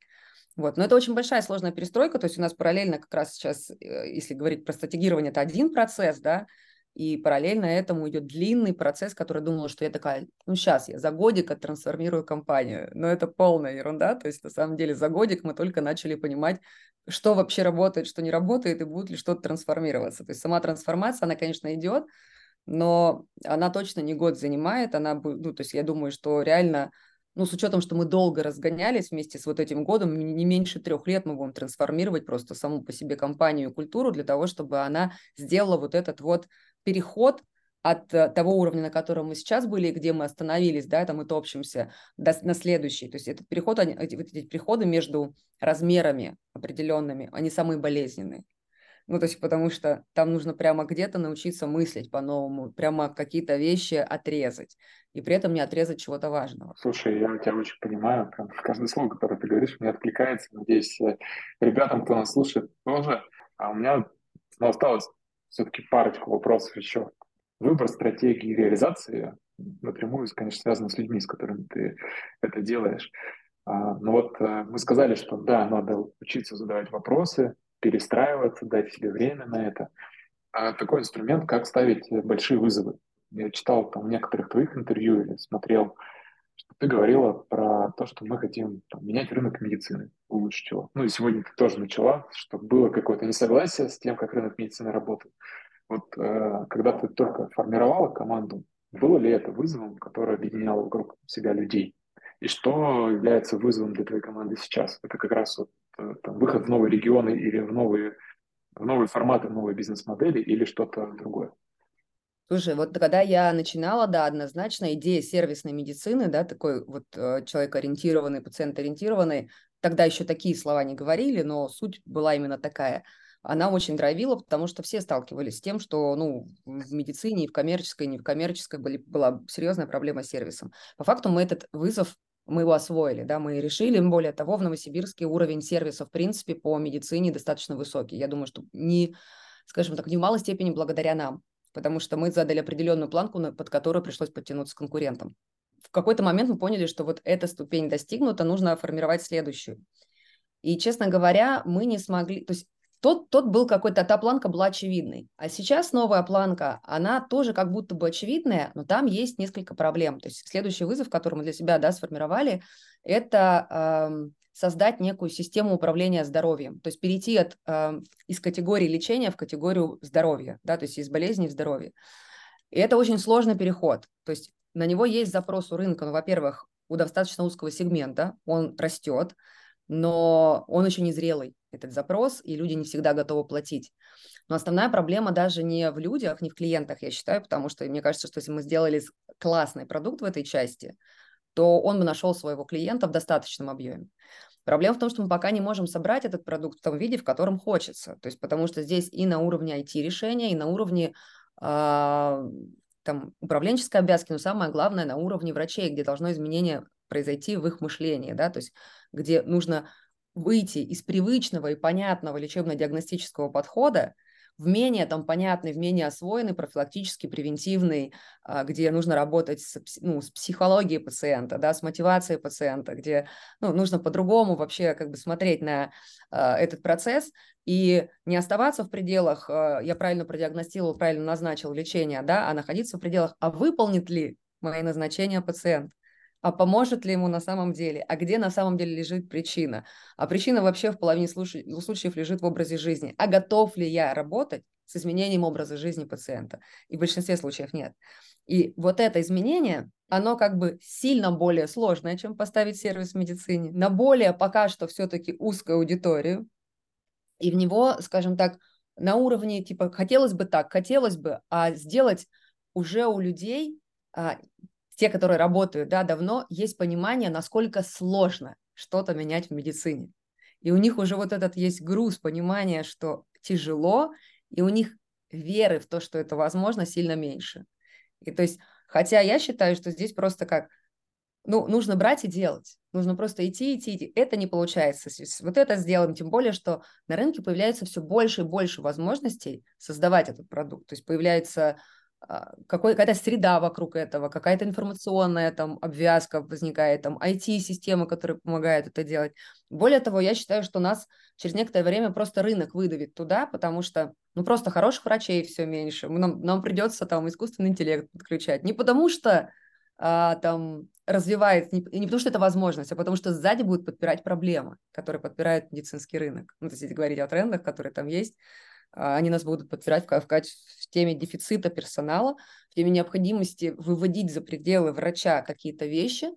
Вот. Но это очень большая сложная перестройка, то есть у нас параллельно как раз сейчас, э, если говорить про стратегирование, это один процесс, да, и параллельно этому идет длинный процесс, который думала, что я такая, ну сейчас я за годик оттрансформирую компанию. Но это полная ерунда, то есть на самом деле за годик мы только начали понимать, что вообще работает, что не работает, и будет ли что-то трансформироваться. То есть сама трансформация, она, конечно, идет, но она точно не год занимает, она, ну, то есть я думаю, что реально ну, с учетом, что мы долго разгонялись вместе с вот этим годом, не меньше трех лет мы будем трансформировать просто саму по себе компанию и культуру для того, чтобы она сделала вот этот вот переход от э, того уровня, на котором мы сейчас были, где мы остановились, да, там мы топчемся, до, на следующий. То есть этот переход, они, эти, эти переходы между размерами определенными, они самые болезненные. Ну, то есть потому что там нужно прямо где-то научиться мыслить по-новому, прямо какие-то вещи отрезать, и при этом не отрезать чего-то важного. Слушай, я тебя очень понимаю, прям каждое слово, которое ты говоришь, мне откликается. Надеюсь, э, ребятам, кто нас слушает, тоже. А у меня ну, осталось все-таки парочку вопросов еще. Выбор стратегии реализации напрямую, конечно, связан с людьми, с которыми ты это делаешь. А, но вот э, мы сказали, что да, надо учиться задавать вопросы, перестраиваться, дать себе время на это. А такой инструмент, как ставить большие вызовы. Я читал там некоторых твоих интервью или смотрел, что ты говорила про то, что мы хотим там, менять рынок медицины, улучшить его. Ну и сегодня ты тоже начала, чтобы было какое-то несогласие с тем, как рынок медицины работает. Вот э, когда ты только формировала команду, было ли это вызовом, который объединял вокруг себя людей? И что является вызовом для твоей команды сейчас? Это как раз вот там, выход в новые регионы или в новые, в новые форматы, в новые бизнес-модели или что-то другое? Слушай, вот когда я начинала, да, однозначно идея сервисной медицины, да, такой вот э, человек-ориентированный, пациент-ориентированный, тогда еще такие слова не говорили, но суть была именно такая. Она очень драйвила, потому что все сталкивались с тем, что ну, в медицине, и в коммерческой, и не в коммерческой были, была серьезная проблема с сервисом. По факту мы этот вызов мы его освоили, да, мы решили, более того, в Новосибирске уровень сервиса, в принципе, по медицине достаточно высокий. Я думаю, что не, скажем так, не в малой степени благодаря нам, потому что мы задали определенную планку, под которую пришлось подтянуться конкурентам. В какой-то момент мы поняли, что вот эта ступень достигнута, нужно формировать следующую. И, честно говоря, мы не смогли, то есть тот, тот был какой-то, та планка была очевидной. А сейчас новая планка, она тоже как будто бы очевидная, но там есть несколько проблем. То есть следующий вызов, который мы для себя да, сформировали, это э, создать некую систему управления здоровьем. То есть перейти от, э, из категории лечения в категорию здоровья, да, то есть из болезни в здоровье. И это очень сложный переход. То есть на него есть запрос у рынка. Ну, во-первых, у достаточно узкого сегмента он растет, но он еще не зрелый, этот запрос, и люди не всегда готовы платить. Но основная проблема даже не в людях, не в клиентах, я считаю, потому что мне кажется, что если мы сделали классный продукт в этой части, то он бы нашел своего клиента в достаточном объеме. Проблема в том, что мы пока не можем собрать этот продукт в том виде, в котором хочется. То есть потому что здесь и на уровне IT-решения, и на уровне э, там, управленческой обязки, но самое главное на уровне врачей, где должно изменение произойти в их мышлении, да, то есть где нужно выйти из привычного и понятного лечебно-диагностического подхода в менее там понятный, в менее освоенный, профилактический, превентивный, а, где нужно работать с, ну, с психологией пациента, да, с мотивацией пациента, где ну, нужно по-другому вообще как бы смотреть на э, этот процесс и не оставаться в пределах, э, я правильно продиагностировал, правильно назначил лечение, да, а находиться в пределах, а выполнит ли мои назначения пациент а поможет ли ему на самом деле, а где на самом деле лежит причина. А причина вообще в половине случаев лежит в образе жизни. А готов ли я работать с изменением образа жизни пациента? И в большинстве случаев нет. И вот это изменение, оно как бы сильно более сложное, чем поставить сервис в медицине, на более пока что все-таки узкую аудиторию. И в него, скажем так, на уровне типа хотелось бы так, хотелось бы, а сделать уже у людей а, те, которые работают да, давно, есть понимание, насколько сложно что-то менять в медицине. И у них уже вот этот есть груз понимания, что тяжело, и у них веры в то, что это возможно, сильно меньше. И то есть, хотя я считаю, что здесь просто как, ну, нужно брать и делать. Нужно просто идти, идти, идти. Это не получается. Вот это сделаем. Тем более, что на рынке появляется все больше и больше возможностей создавать этот продукт. То есть появляется а, какая-то среда вокруг этого, какая-то информационная там обвязка возникает, там IT-система, которая помогает это делать. Более того, я считаю, что нас через некоторое время просто рынок выдавит туда, потому что ну просто хороших врачей все меньше, нам, нам придется там искусственный интеллект подключать. Не потому что а, там развивает, не, не потому что это возможность, а потому что сзади будет подпирать проблема, которая подпирает медицинский рынок. Ну, то есть, если говорить о трендах, которые там есть, они нас будут подпирать в, в, в теме дефицита персонала, в теме необходимости выводить за пределы врача какие-то вещи,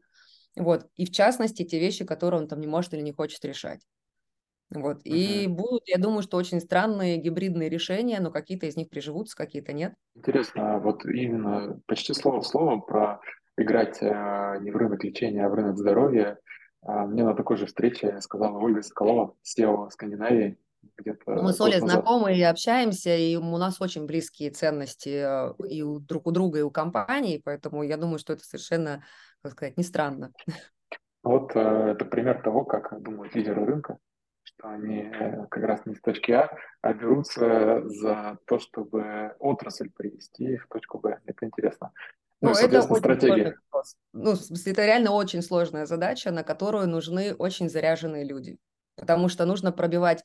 вот, и в частности те вещи, которые он там не может или не хочет решать. Вот. И uh-huh. будут, я думаю, что очень странные гибридные решения, но какие-то из них приживутся, какие-то нет. Интересно, а вот именно почти слово в слово про играть э, не в рынок лечения, а в рынок здоровья. Э, мне на такой же встрече сказала Ольга Соколова, SEO Скандинавии. Мы с Олей знакомы и общаемся, и у нас очень близкие ценности э, и у, друг у друга, и у компании, поэтому я думаю, что это совершенно, как сказать, не странно. Вот э, это пример того, как думают лидеры рынка, что они э, как раз не с точки А, а берутся за то, чтобы отрасль привести в точку Б. Это интересно. Ну, ну это очень стратегия. Ну, это реально очень сложная задача, на которую нужны очень заряженные люди. Потому что нужно пробивать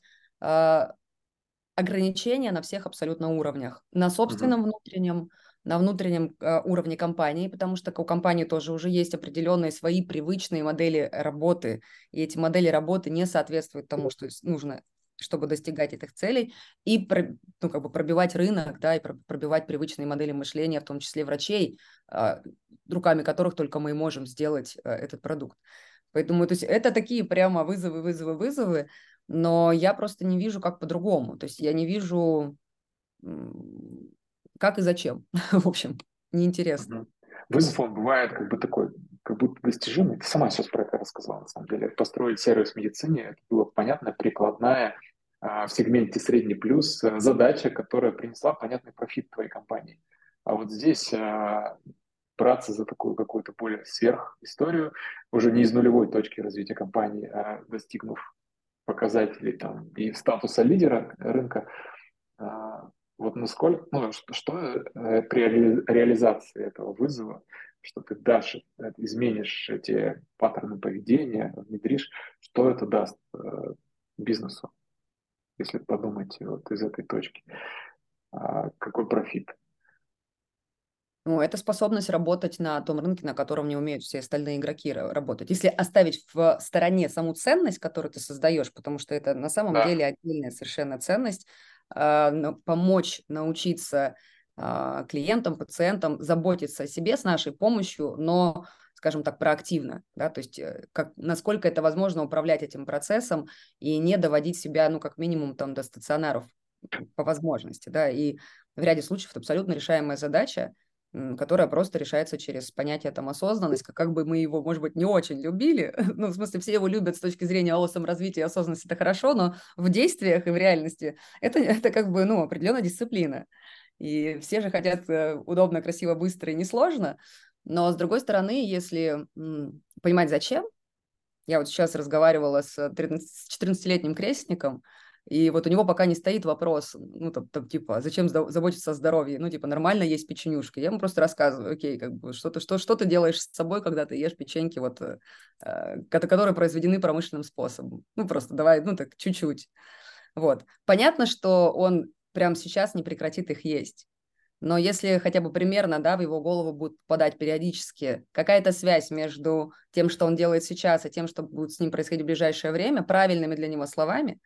ограничения на всех абсолютно уровнях. На собственном mm-hmm. внутреннем, на внутреннем э, уровне компании, потому что у компании тоже уже есть определенные свои привычные модели работы, и эти модели работы не соответствуют тому, что нужно чтобы достигать этих целей и ну, как бы пробивать рынок, да, и пробивать привычные модели мышления, в том числе врачей, э, руками которых только мы можем сделать э, этот продукт. Поэтому то есть, это такие прямо вызовы, вызовы, вызовы, но я просто не вижу, как по-другому. То есть я не вижу, как и зачем. *laughs* В общем, неинтересно. Вызов, он бывает как бы такой, как будто достижимый. Ты сама сейчас про это рассказала, на самом деле. Построить сервис в медицине, это было понятно, прикладная а, в сегменте средний плюс э, задача, которая принесла понятный профит твоей компании. А вот здесь а, браться за такую какую-то более сверх историю, уже не из нулевой точки развития компании, а достигнув показателей там, и статуса лидера рынка, а, вот насколько, ну, что, что э, при реализации этого вызова, что ты дашь, э, изменишь эти паттерны поведения, внедришь, что это даст э, бизнесу, если подумать вот из этой точки, а, какой профит? Ну, это способность работать на том рынке, на котором не умеют все остальные игроки работать. Если оставить в стороне саму ценность, которую ты создаешь, потому что это на самом да. деле отдельная совершенно ценность, э, помочь научиться э, клиентам, пациентам заботиться о себе с нашей помощью, но скажем так, проактивно, да, то есть э, как, насколько это возможно управлять этим процессом и не доводить себя, ну, как минимум, там, до стационаров по возможности, да, и в ряде случаев это абсолютно решаемая задача, которая просто решается через понятие там осознанность, как, как бы мы его, может быть, не очень любили, *laughs* ну, в смысле, все его любят с точки зрения о саморазвития и осознанности, это хорошо, но в действиях и в реальности это, *laughs* это как бы, ну, определенная дисциплина. И все же хотят э, удобно, красиво, быстро и несложно, но, с другой стороны, если понимать, зачем, я вот сейчас разговаривала с 14-летним крестником, и вот у него пока не стоит вопрос, ну, там, там типа, зачем заботиться о здоровье? Ну, типа, нормально есть печенюшки. Я ему просто рассказываю, окей, как бы, что ты, что, что ты делаешь с собой, когда ты ешь печеньки, вот, э, э которые произведены промышленным способом. Ну, просто давай, ну, так, чуть-чуть. Вот. Понятно, что он прямо сейчас не прекратит их есть. Но если хотя бы примерно, да, в его голову будет попадать периодически какая-то связь между тем, что он делает сейчас, и тем, что будет с ним происходить в ближайшее время, правильными для него словами,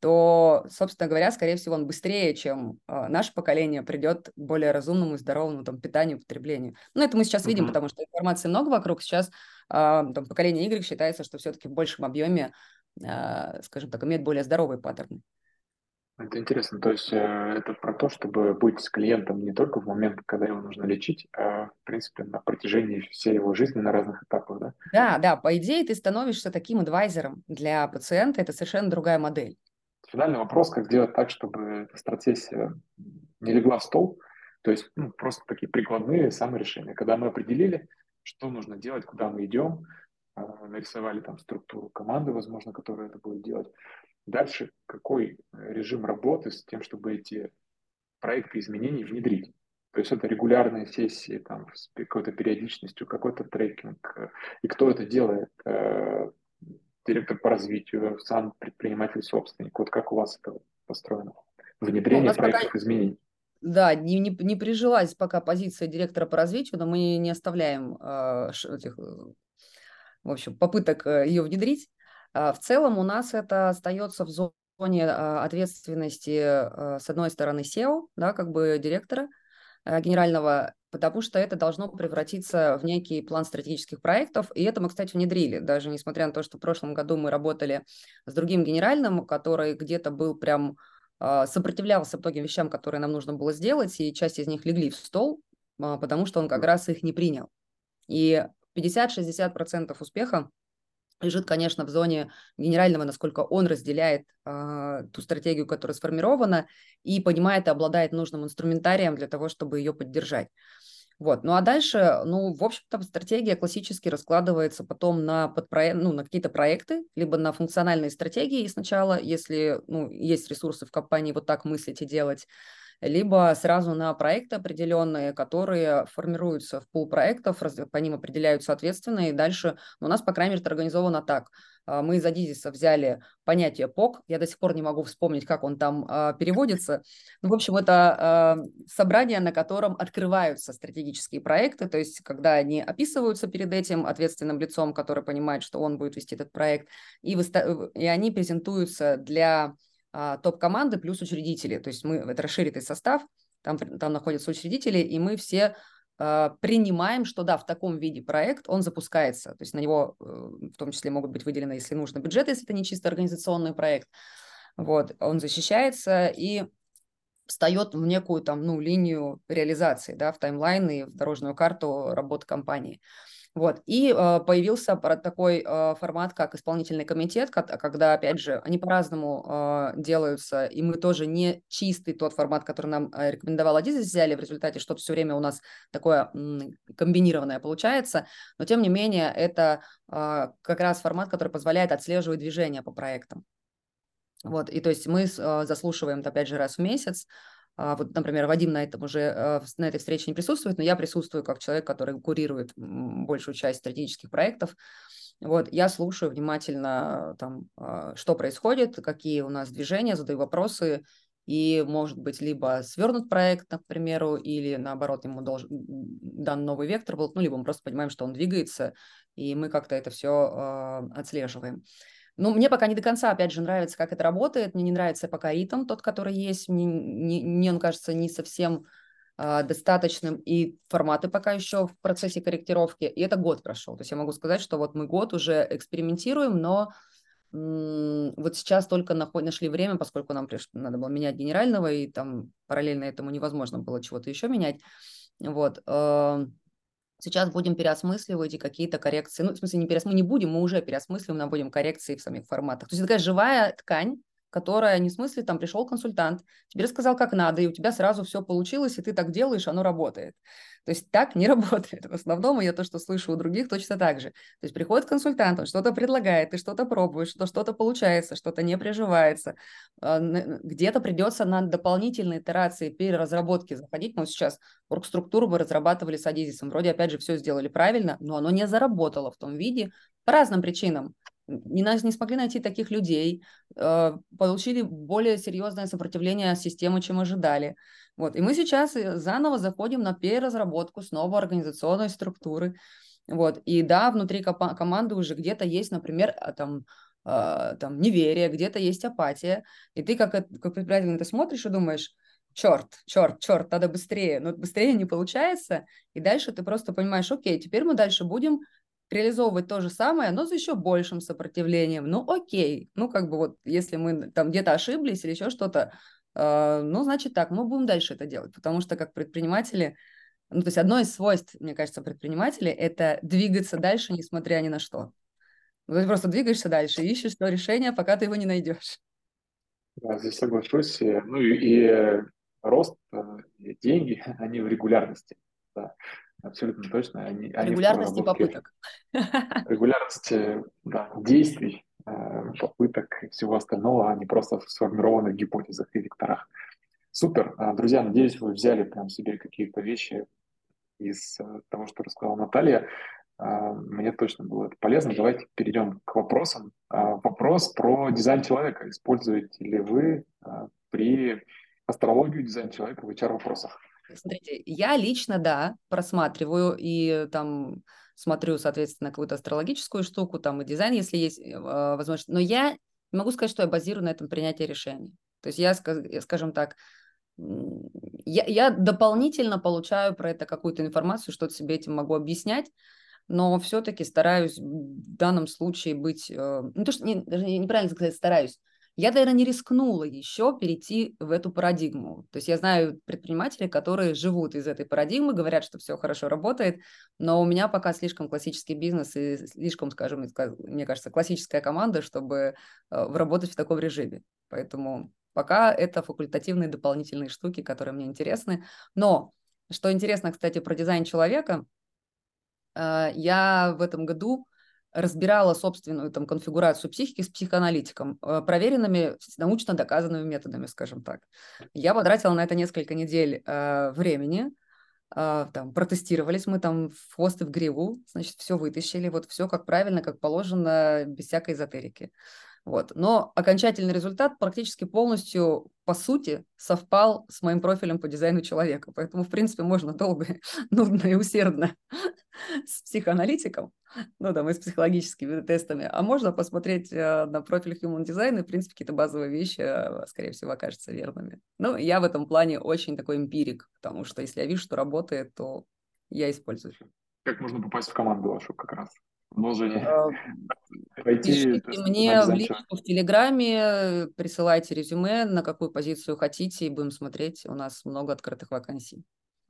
то, собственно говоря, скорее всего, он быстрее, чем э, наше поколение, придет к более разумному и здоровому там, питанию, потреблению. Ну, это мы сейчас видим, mm-hmm. потому что информации много вокруг. Сейчас э, там, поколение Y считается, что все-таки в большем объеме, э, скажем так, имеет более здоровые паттерны. Это интересно. То есть э, это про то, чтобы быть с клиентом не только в момент, когда его нужно лечить, а, в принципе, на протяжении всей его жизни на разных этапах, да? Да, да. По идее, ты становишься таким адвайзером для пациента. Это совершенно другая модель. Финальный вопрос, как сделать так, чтобы эта стратегия не легла в стол, то есть ну, просто такие прикладные саморешения. Когда мы определили, что нужно делать, куда мы идем, а, нарисовали там структуру команды, возможно, которая это будет делать. Дальше какой режим работы с тем, чтобы эти проекты изменений внедрить? То есть это регулярные сессии там, с какой-то периодичностью, какой-то трекинг. И кто это делает? Э, директор по развитию, сам предприниматель-собственник. Вот как у вас это построено? Внедрение ну, проектов пока... изменений. Да, не, не, не прижилась пока позиция директора по развитию, но мы не оставляем э, этих, э, в общем, попыток э, ее внедрить. А, в целом у нас это остается в зоне а, ответственности, а, с одной стороны, SEO, да, как бы директора генерального, потому что это должно превратиться в некий план стратегических проектов. И это мы, кстати, внедрили, даже несмотря на то, что в прошлом году мы работали с другим генеральным, который где-то был прям сопротивлялся многим вещам, которые нам нужно было сделать, и часть из них легли в стол, потому что он как раз их не принял. И 50-60% успеха лежит, конечно, в зоне генерального, насколько он разделяет э, ту стратегию, которая сформирована, и понимает и обладает нужным инструментарием для того, чтобы ее поддержать. Вот. Ну а дальше, ну, в общем-то, стратегия классически раскладывается потом на, подпроект, ну, на какие-то проекты, либо на функциональные стратегии сначала, если ну, есть ресурсы в компании вот так мыслить и делать, либо сразу на проекты определенные, которые формируются в пул проектов, по ним определяются ответственные, и дальше ну, у нас, по крайней мере, это организовано так. А, мы из Адизиса взяли понятие ПОК, я до сих пор не могу вспомнить, как он там э, переводится. Ну, в общем, это э, собрание, на котором открываются стратегические проекты, то есть когда они описываются перед этим ответственным лицом, который понимает, что он будет вести этот проект, и, выста- и они презентуются для а, топ-команды плюс учредители. То есть мы, это расширенный состав, там, там находятся учредители, и мы все а, принимаем, что да, в таком виде проект, он запускается. То есть на него э, в том числе могут быть выделены, если нужно, бюджеты, если это не чисто организационный проект. Вот, он защищается и встает в некую там, ну, линию реализации, да, в таймлайн и в дорожную карту работы компании. Вот. И э, появился такой э, формат, как исполнительный комитет, когда, опять же, они по-разному э, делаются, и мы тоже не чистый тот формат, который нам э, рекомендовал Адизис, взяли, в результате что-то все время у нас такое комбинированное получается, но тем не менее это э, как раз формат, который позволяет отслеживать движение по проектам. Вот, и то есть мы э, заслушиваем, опять же, раз в месяц, вот, например, Вадим на этом уже э, на этой встрече не присутствует, но я присутствую как человек, который курирует большую часть стратегических проектов. Вот, я слушаю внимательно, там, а, что происходит, какие у нас движения, задаю вопросы, и, может быть, либо свернут проект, к или, наоборот, ему должен дан новый вектор был, ну, либо мы просто понимаем, что он двигается, и мы как-то это все э, а, отслеживаем. Ну, мне пока не до конца, опять же, нравится, как это работает. Мне не нравится пока ритм, тот, который есть. Мне, мне, мне он кажется не совсем а, достаточным, и форматы пока еще в процессе корректировки, и это год прошел. То есть я могу сказать, что вот мы год уже экспериментируем, но вот сейчас только нашли время, поскольку нам приш... надо было менять генерального, и там параллельно этому невозможно было чего-то еще менять. Вот. Сейчас будем переосмысливать и какие-то коррекции. Ну, в смысле, не переосмысливать, мы не будем, мы уже переосмысливаем, наводим коррекции в самих форматах. То есть это такая живая ткань, которая не в смысле, там пришел консультант, тебе рассказал, как надо, и у тебя сразу все получилось, и ты так делаешь, оно работает. То есть так не *laughs* работает. В основном я то, что слышу у других, точно так же. То есть приходит консультант, он что-то предлагает, ты что-то пробуешь, что что-то получается, что-то не приживается. А, где-то придется на дополнительные итерации переразработки заходить. Мы сейчас оргструктуру мы разрабатывали с Адизисом. Вроде, опять же, все сделали правильно, но оно не заработало в том виде по разным причинам не, не смогли найти таких людей, э, получили более серьезное сопротивление системы, чем ожидали. Вот. И мы сейчас э, заново заходим на переразработку снова организационной структуры. Вот. И да, внутри команды уже где-то есть, например, а, там, э, там неверие, где-то есть апатия. И ты как, как предприниматель это смотришь и думаешь, черт, черт, черт, надо быстрее. Но быстрее не получается. И дальше ты просто понимаешь, окей, теперь мы дальше будем реализовывать то же самое, но с еще большим сопротивлением. Ну, окей, ну, как бы вот, если мы там где-то ошиблись или еще что-то, э, ну, значит так, мы будем дальше это делать, потому что как предприниматели, ну, то есть одно из свойств, мне кажется, предпринимателей – это двигаться дальше, несмотря ни на что. Ну, есть просто двигаешься дальше, ищешь то решение, пока ты его не найдешь. Да, здесь соглашусь. Ну и, и рост, э, и деньги, *laughs* они в регулярности. Да. Абсолютно точно. Они, Регулярности попыток. *laughs* Регулярности да, действий, э, попыток и всего остального, а не просто в сформированных гипотезах и векторах. Супер. А, друзья, надеюсь, вы взяли прям себе какие-то вещи из э, того, что рассказала Наталья. А, мне точно было это полезно. Давайте перейдем к вопросам. А, вопрос про дизайн человека. Используете ли вы при астрологию дизайн человека в HR-вопросах? Смотрите, я лично, да, просматриваю и там смотрю, соответственно, какую-то астрологическую штуку, там и дизайн, если есть э, возможность. Но я не могу сказать, что я базирую на этом принятии решений. То есть я, скажем так, я, я дополнительно получаю про это какую-то информацию, что-то себе этим могу объяснять, но все-таки стараюсь в данном случае быть, э, ну то, что не, даже неправильно сказать, стараюсь, я, наверное, не рискнула еще перейти в эту парадигму. То есть я знаю предпринимателей, которые живут из этой парадигмы, говорят, что все хорошо работает, но у меня пока слишком классический бизнес и слишком, скажем, мне кажется, классическая команда, чтобы э, работать в таком режиме. Поэтому пока это факультативные дополнительные штуки, которые мне интересны. Но что интересно, кстати, про дизайн человека, э, я в этом году разбирала собственную там, конфигурацию психики с психоаналитиком, э, проверенными научно доказанными методами, скажем так. Я потратила на это несколько недель э, времени, э, там, протестировались мы там в хвост и в гриву, значит, все вытащили, вот все как правильно, как положено, без всякой эзотерики. Вот. Но окончательный результат практически полностью, по сути, совпал с моим профилем по дизайну человека. Поэтому, в принципе, можно долго, *laughs* нудно и усердно *laughs* с психоаналитиком, ну, там, и с психологическими тестами, а можно посмотреть э, на профиль Human Design, и, в принципе, какие-то базовые вещи, э, скорее всего, окажутся верными. Ну, я в этом плане очень такой эмпирик, потому что если я вижу, что работает, то я использую. Как можно попасть в команду вашу как раз? Умножение. Пойти, Пишите мне в личку в Телеграме, присылайте резюме, на какую позицию хотите, и будем смотреть. У нас много открытых вакансий.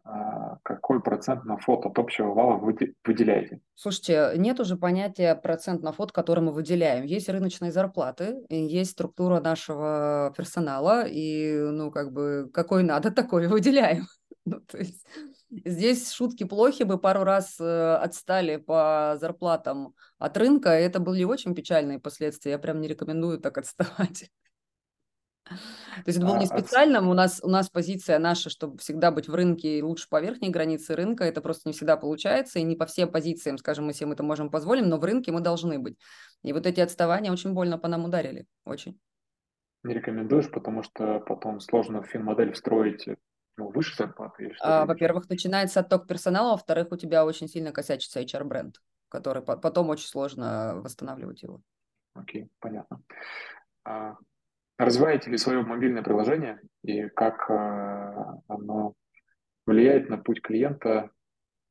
А какой процент на фото от общего вала вы выделяете? Слушайте, нет уже понятия процент на фото, который мы выделяем. Есть рыночные зарплаты, есть структура нашего персонала, и, ну, как бы, какой надо, *laughs* такой выделяем. Ну, то есть здесь шутки плохи, бы пару раз э, отстали по зарплатам от рынка, это были очень печальные последствия. Я прям не рекомендую так отставать. То есть это было не а, специально, у нас, у нас позиция наша, чтобы всегда быть в рынке и лучше по верхней границе рынка, это просто не всегда получается, и не по всем позициям, скажем, мы всем это можем позволить, но в рынке мы должны быть. И вот эти отставания очень больно по нам ударили, очень. Не рекомендуешь, потому что потом сложно в финмодель встроить ну, выше зарплаты? Или а, во-первых, начинается отток персонала, во-вторых, у тебя очень сильно косячится HR-бренд, который потом очень сложно восстанавливать его. Окей, понятно. А, развиваете ли свое мобильное приложение и как а, оно влияет на путь клиента,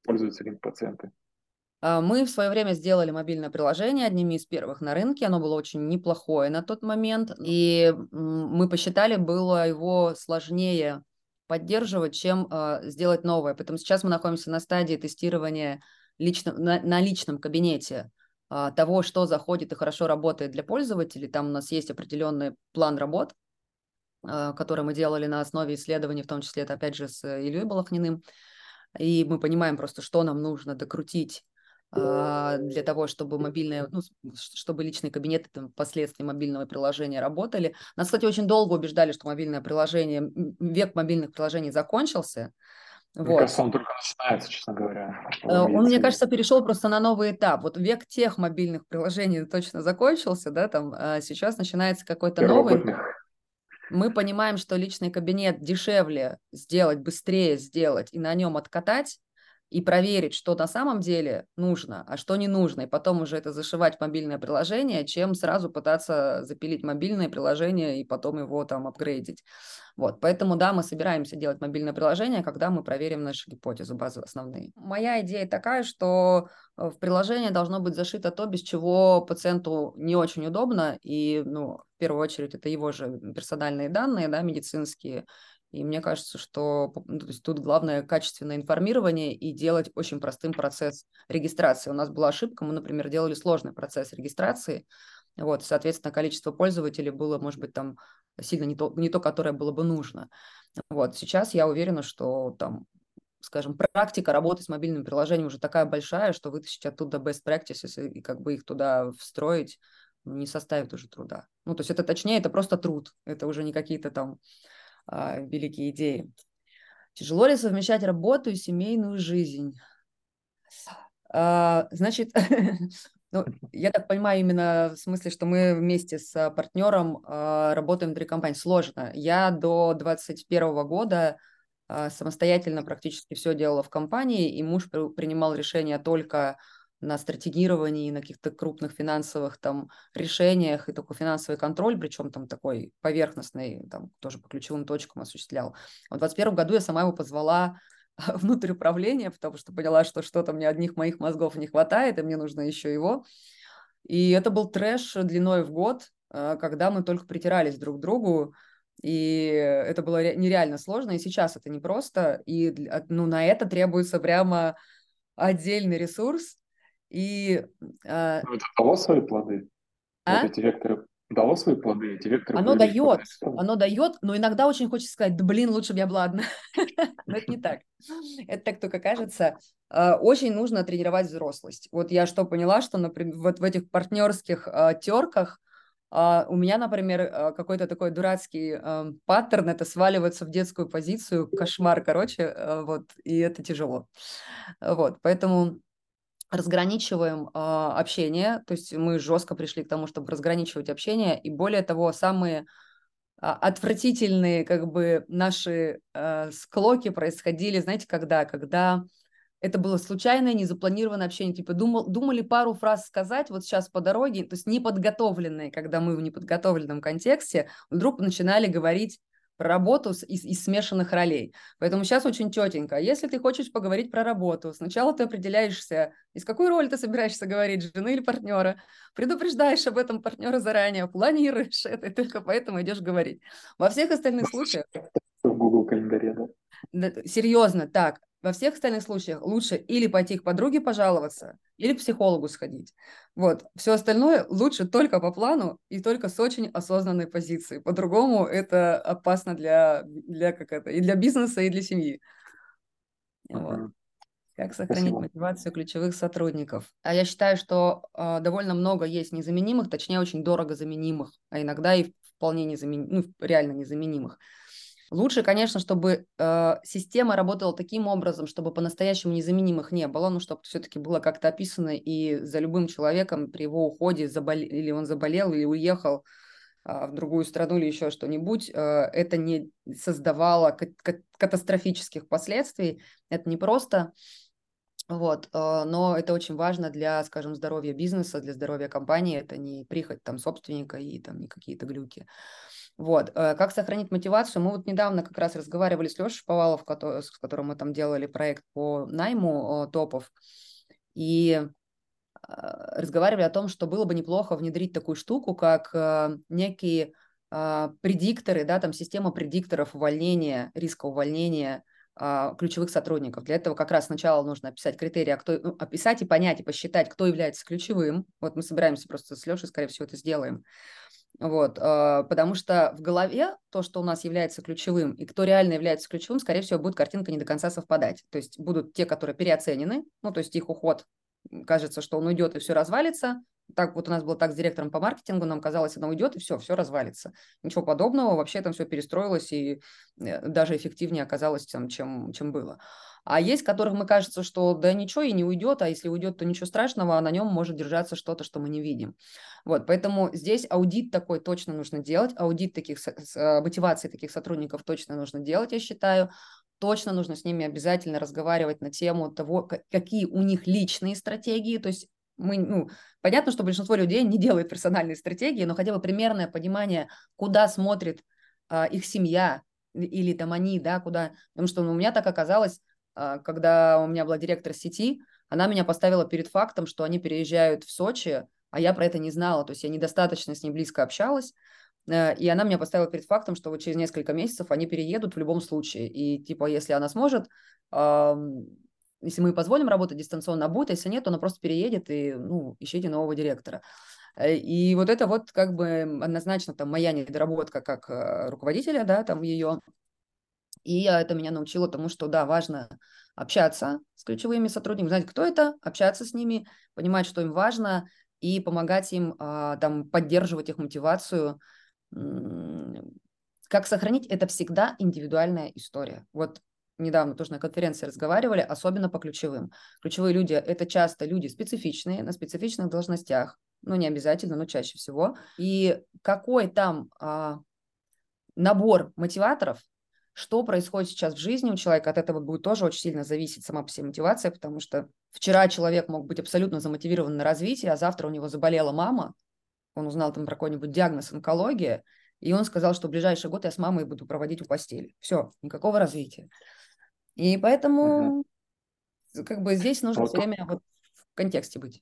пользуются ли им пациенты? А, мы в свое время сделали мобильное приложение одними из первых на рынке. Оно было очень неплохое на тот момент. И мы посчитали, было его сложнее поддерживать, чем э, сделать новое. Поэтому сейчас мы находимся на стадии тестирования лично, на, на личном кабинете э, того, что заходит и хорошо работает для пользователей. Там у нас есть определенный план работ, э, который мы делали на основе исследований, в том числе это опять же с Ильей Балахниным. И мы понимаем просто, что нам нужно докрутить для того, чтобы мобильные, ну, чтобы личные кабинеты там, впоследствии мобильного приложения работали. Нас, кстати, очень долго убеждали, что мобильное приложение, век мобильных приложений закончился. Мне вот. кажется, он только начинается, честно говоря. Э, он, мне кажется, перешел просто на новый этап. Вот век тех мобильных приложений точно закончился, да, там а сейчас начинается какой-то новый. Мы понимаем, что личный кабинет дешевле сделать, быстрее сделать и на нем откатать, и проверить, что на самом деле нужно, а что не нужно, и потом уже это зашивать в мобильное приложение, чем сразу пытаться запилить мобильное приложение и потом его там апгрейдить. Вот, поэтому, да, мы собираемся делать мобильное приложение, когда мы проверим наши гипотезы базовые основные. Моя идея такая, что э, в приложение должно быть зашито то, без чего пациенту не очень удобно, и, ну, в первую очередь, это его же персональные данные, да, медицинские, и мне кажется, что ну, то есть тут главное качественное информирование и делать очень простым процесс регистрации. У нас была ошибка, мы, например, делали сложный процесс регистрации, вот, соответственно, количество пользователей было, может быть, там сильно не то, не то, которое было бы нужно. Вот, сейчас я уверена, что там скажем, практика работы с мобильным приложением уже такая большая, что вытащить оттуда best practices и, и как бы их туда встроить не составит уже труда. Ну, то есть это точнее, это просто труд, это уже не какие-то там а, великие идеи. Тяжело ли совмещать работу и семейную жизнь? А, значит, *laughs* ну, я так понимаю именно в смысле, что мы вместе с партнером а, работаем три компании. Сложно. Я до 2021 года а, самостоятельно практически все делала в компании, и муж принимал решения только на стратегировании, на каких-то крупных финансовых там решениях и такой финансовый контроль, причем там такой поверхностный, там тоже по ключевым точкам осуществлял. В 2021 году я сама его позвала *laughs* внутрь управления, потому что поняла, что что-то мне одних моих мозгов не хватает, и мне нужно еще его. И это был трэш длиной в год, а, когда мы только притирались друг к другу, и это было нереально сложно, и сейчас это непросто, и ну, на это требуется прямо отдельный ресурс, и, э, это дало свои плоды? А? Вот эти векторы дало свои плоды, эти векторы... Оно дает, оно дает, но иногда очень хочется сказать, да блин, лучше бы я была одна. *laughs* но это не так. Это так только кажется. А, очень нужно тренировать взрослость. Вот я что поняла, что, например, вот в этих партнерских терках у меня, например, какой-то такой дурацкий паттерн, это сваливаться в детскую позицию, кошмар, короче, вот, и это тяжело. Вот, поэтому разграничиваем э, общение, то есть мы жестко пришли к тому, чтобы разграничивать общение, и более того, самые э, отвратительные как бы наши э, склоки происходили, знаете, когда? Когда это было случайное, незапланированное общение, типа думал, думали пару фраз сказать вот сейчас по дороге, то есть неподготовленные, когда мы в неподготовленном контексте вдруг начинали говорить про работу из, из смешанных ролей. Поэтому сейчас очень четенько. Если ты хочешь поговорить про работу, сначала ты определяешься, из какой роли ты собираешься говорить, жены или партнера, предупреждаешь об этом партнера заранее, планируешь это, и только поэтому идешь говорить. Во всех остальных случаях... В Google календаре, да? Серьезно, так, во всех остальных случаях лучше или пойти к подруге пожаловаться, или к психологу сходить. Вот. Все остальное лучше только по плану и только с очень осознанной позиции. По-другому это опасно для, для как это, и для бизнеса, и для семьи. Вот. Как сохранить Спасибо. мотивацию ключевых сотрудников? А я считаю, что э, довольно много есть незаменимых, точнее, очень дорого заменимых, а иногда и вполне незаменимых, ну, реально незаменимых. Лучше, конечно, чтобы э, система работала таким образом, чтобы по-настоящему незаменимых не было, ну, чтобы все-таки было как-то описано, и за любым человеком при его уходе, забол... или он заболел, или уехал э, в другую страну, или еще что-нибудь, э, это не создавало к- катастрофических последствий. Это не просто, вот, э, но это очень важно для, скажем, здоровья бизнеса, для здоровья компании, это не прихоть там собственника и там не какие-то глюки. Вот. Э, как сохранить мотивацию? Мы вот недавно как раз разговаривали с Лешей Повалов, с которым мы там делали проект по найму топов, и разговаривали о том, что было бы неплохо внедрить такую штуку, как некие предикторы, да, там система предикторов увольнения, риска увольнения – ключевых сотрудников. Для этого как раз сначала нужно описать критерии, а кто, ну, описать и понять, и посчитать, кто является ключевым. Вот мы собираемся просто с Лешей, скорее всего, это сделаем. Вот, а, потому что в голове то, что у нас является ключевым, и кто реально является ключевым, скорее всего, будет картинка не до конца совпадать. То есть будут те, которые переоценены, ну, то есть их уход, кажется, что он уйдет и все развалится, так вот у нас было так с директором по маркетингу, нам казалось, она уйдет, и все, все развалится. Ничего подобного, вообще там все перестроилось, и э, даже эффективнее оказалось, там, чем, чем было. А есть, которых мы кажется, что да ничего и не уйдет, а если уйдет, то ничего страшного, а на нем может держаться что-то, что мы не видим. Вот, поэтому здесь аудит такой точно нужно делать, аудит таких, э, мотивации таких сотрудников точно нужно делать, я считаю. Точно нужно с ними обязательно разговаривать на тему того, какие у них личные стратегии, то есть мы, ну, понятно, что большинство людей не делает персональные стратегии, но хотя бы примерное понимание, куда смотрит а, их семья или там они, да, куда, потому что ну, у меня так оказалось, а, когда у меня была директор сети, она меня поставила перед фактом, что они переезжают в Сочи, а я про это не знала, то есть я недостаточно с ней близко общалась, э, и она меня поставила перед фактом, что вот через несколько месяцев они переедут в любом случае. И типа, если она сможет, если мы позволим работать дистанционно, а будет, если нет, то она просто переедет и, ну, ищите нового директора. Э, и вот это вот как бы однозначно там моя недоработка как э, руководителя, да, там ее. И это меня научило тому, что, да, важно общаться с ключевыми сотрудниками, знать, кто это, общаться с ними, понимать, что им важно, и помогать им а, там поддерживать их мотивацию. Как сохранить, это всегда индивидуальная история. Вот недавно тоже на конференции разговаривали, особенно по ключевым. Ключевые люди – это часто люди специфичные, на специфичных должностях, ну, не обязательно, но чаще всего. И какой там а, набор мотиваторов, что происходит сейчас в жизни у человека, от этого будет тоже очень сильно зависеть сама по себе мотивация, потому что вчера человек мог быть абсолютно замотивирован на развитие, а завтра у него заболела мама, он узнал там про какой-нибудь диагноз онкология, и он сказал, что в ближайший год я с мамой буду проводить у постели. Все, никакого развития. И поэтому угу. как бы здесь нужно вот все время вот в контексте быть.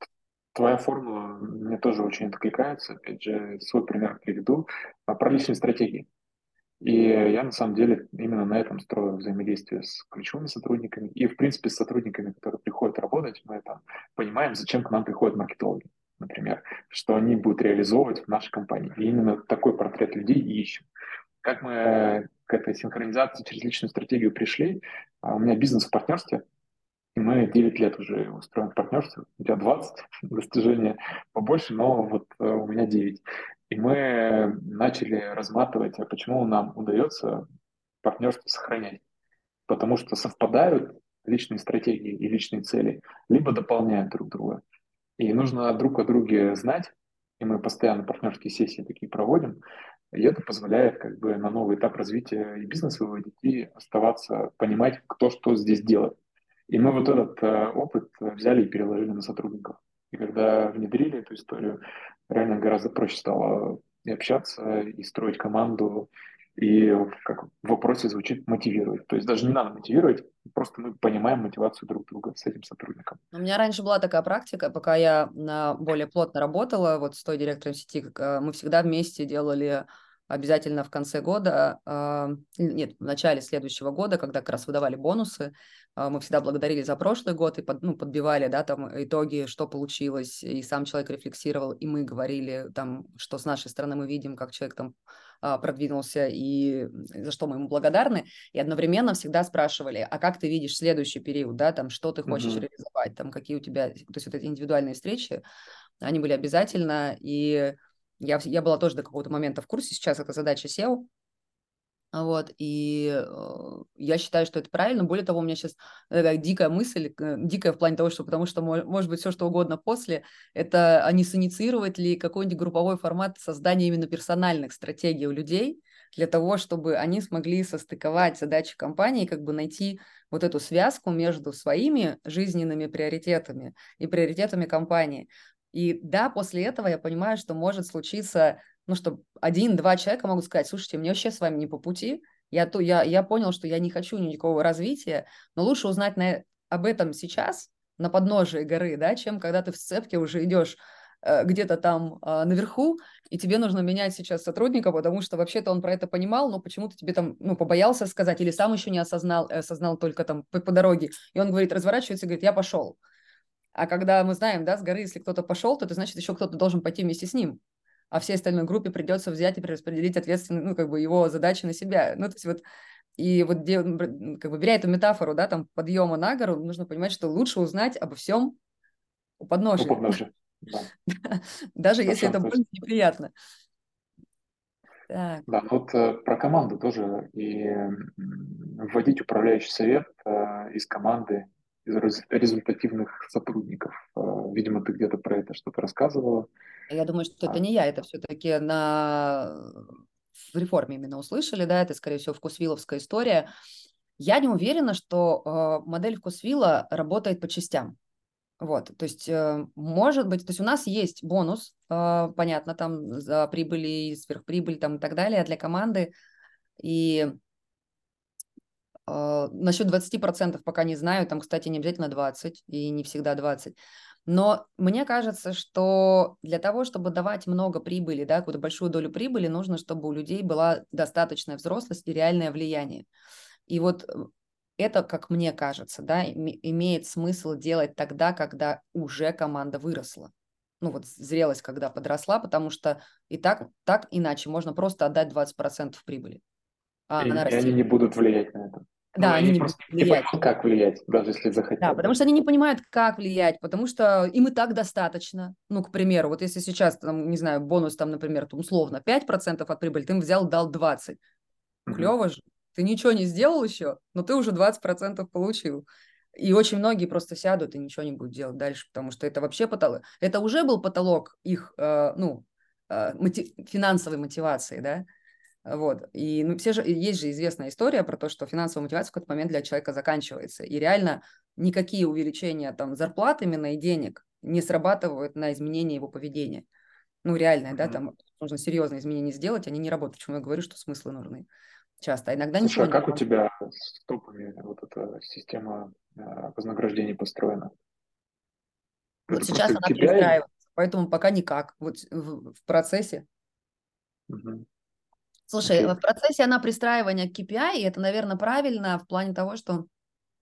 Твоя формула мне тоже очень откликается. Опять же, свой пример приведу а, про личные стратегии. И я на самом деле именно на этом строю взаимодействие с ключевыми сотрудниками и, в принципе, с сотрудниками, которые приходят работать. Мы там понимаем, зачем к нам приходят маркетологи, например, что они будут реализовывать в нашей компании. И именно такой портрет людей и ищем. Как мы к этой синхронизации через личную стратегию пришли? А у меня бизнес в партнерстве, и мы 9 лет уже устроим в партнерстве. У тебя 20 *laughs* достижения побольше, но вот э, у меня 9. И мы начали разматывать, а почему нам удается партнерство сохранять. Потому что совпадают личные стратегии и личные цели, либо дополняют друг друга. И нужно друг о друге знать, и мы постоянно партнерские сессии такие проводим, и это позволяет как бы на новый этап развития и бизнес выводить, и оставаться, понимать, кто что здесь делает. И мы вот этот э, опыт взяли и переложили на сотрудников. И когда внедрили эту историю, реально гораздо проще стало и общаться, и строить команду, и как в вопросе звучит мотивировать. То есть даже не надо мотивировать, просто мы понимаем мотивацию друг друга с этим сотрудником. У меня раньше была такая практика, пока я более плотно работала, вот с той директором сети, э, мы всегда вместе делали обязательно в конце года, а, нет, в начале следующего года, когда как раз выдавали бонусы, а, мы всегда благодарили за прошлый год и под, ну, подбивали, да, там итоги, что получилось, и сам человек рефлексировал, и мы говорили там, что с нашей стороны мы видим, как человек там а, продвинулся и за что мы ему благодарны, и одновременно всегда спрашивали, а как ты видишь следующий период, да, там, что ты хочешь mm-hmm. реализовать, там, какие у тебя, то есть вот эти индивидуальные встречи, они были обязательно, и я, я была тоже до какого-то момента в курсе, сейчас это задача SEO, вот, и э, я считаю, что это правильно. Более того, у меня сейчас такая дикая мысль, э, дикая в плане того, что потому что может быть все что угодно после, это а не синициировать ли какой-нибудь групповой формат создания именно персональных стратегий у людей, для того, чтобы они смогли состыковать задачи компании, как бы найти вот эту связку между своими жизненными приоритетами и приоритетами компании. И да, после этого я понимаю, что может случиться ну, что один-два человека могут сказать, слушайте, мне вообще с вами не по пути, я, то, я, я понял, что я не хочу никакого развития, но лучше узнать на, об этом сейчас, на подножии горы, да, чем когда ты в сцепке уже идешь э, где-то там э, наверху, и тебе нужно менять сейчас сотрудника, потому что вообще-то он про это понимал, но почему-то тебе там, ну, побоялся сказать, или сам еще не осознал, э, осознал только там по, по дороге. И он говорит, разворачивается и говорит, я пошел. А когда мы знаем, да, с горы, если кто-то пошел, то это значит, еще кто-то должен пойти вместе с ним а всей остальной группе придется взять и перераспределить ответственность, ну, как бы его задачи на себя. Ну, то есть вот и вот где, как бы беря эту метафору, да, там подъема на гору, нужно понимать, что лучше узнать обо всем у подножия. У подножия, да. Даже если это будет неприятно. Так. Да, вот э, про команду тоже. И вводить управляющий совет э, из команды, из результативных сотрудников. Э, видимо, ты где-то про это что-то рассказывала. Я думаю, что это а. не я, это все-таки на в реформе именно услышали, да, это, скорее всего, вкусвилловская история. Я не уверена, что э, модель вкусвилла работает по частям. Вот, то есть, э, может быть, то есть у нас есть бонус, э, понятно, там за прибыли, сверхприбыль там и так далее для команды, и э, насчет 20% пока не знаю, там, кстати, не обязательно 20, и не всегда 20. Но мне кажется, что для того, чтобы давать много прибыли, да, какую-то большую долю прибыли, нужно, чтобы у людей была достаточная взрослость и реальное влияние. И вот э, это, как мне кажется, да, имеет смысл делать тогда, когда уже команда выросла. Ну вот зрелость, когда подросла, потому что и так, так иначе можно просто отдать 20% прибыли. А и, и они не будут влиять на это. Да, они, не просто не влиять. понимают, как влиять, даже если захотят. Да, потому что они не понимают, как влиять, потому что им и так достаточно. Ну, к примеру, вот если сейчас, там, не знаю, бонус там, например, там, условно 5% от прибыли, ты им взял, дал 20. Mm-hmm. Клево же. Ты ничего не сделал еще, но ты уже 20% получил. И очень многие просто сядут и ничего не будут делать дальше, потому что это вообще потолок. Это уже был потолок их, э, ну, э, мотив... финансовой мотивации, да. Вот. И ну, все же, есть же известная история про то, что финансовая мотивация в какой-то момент для человека заканчивается. И реально никакие увеличения там, зарплат именно и денег не срабатывают на изменение его поведения. Ну, реальное, mm-hmm. да, там нужно серьезные изменения сделать, они не работают. Почему я говорю, что смыслы нужны часто. А иногда Слушай, ничего а как не у тебя с топами вот эта система э, вознаграждений построена? Вот Это сейчас она перестраивается, поэтому пока никак. Вот в, в процессе. Угу. Слушай, в процессе она пристраивания к KPI, и это, наверное, правильно в плане того, что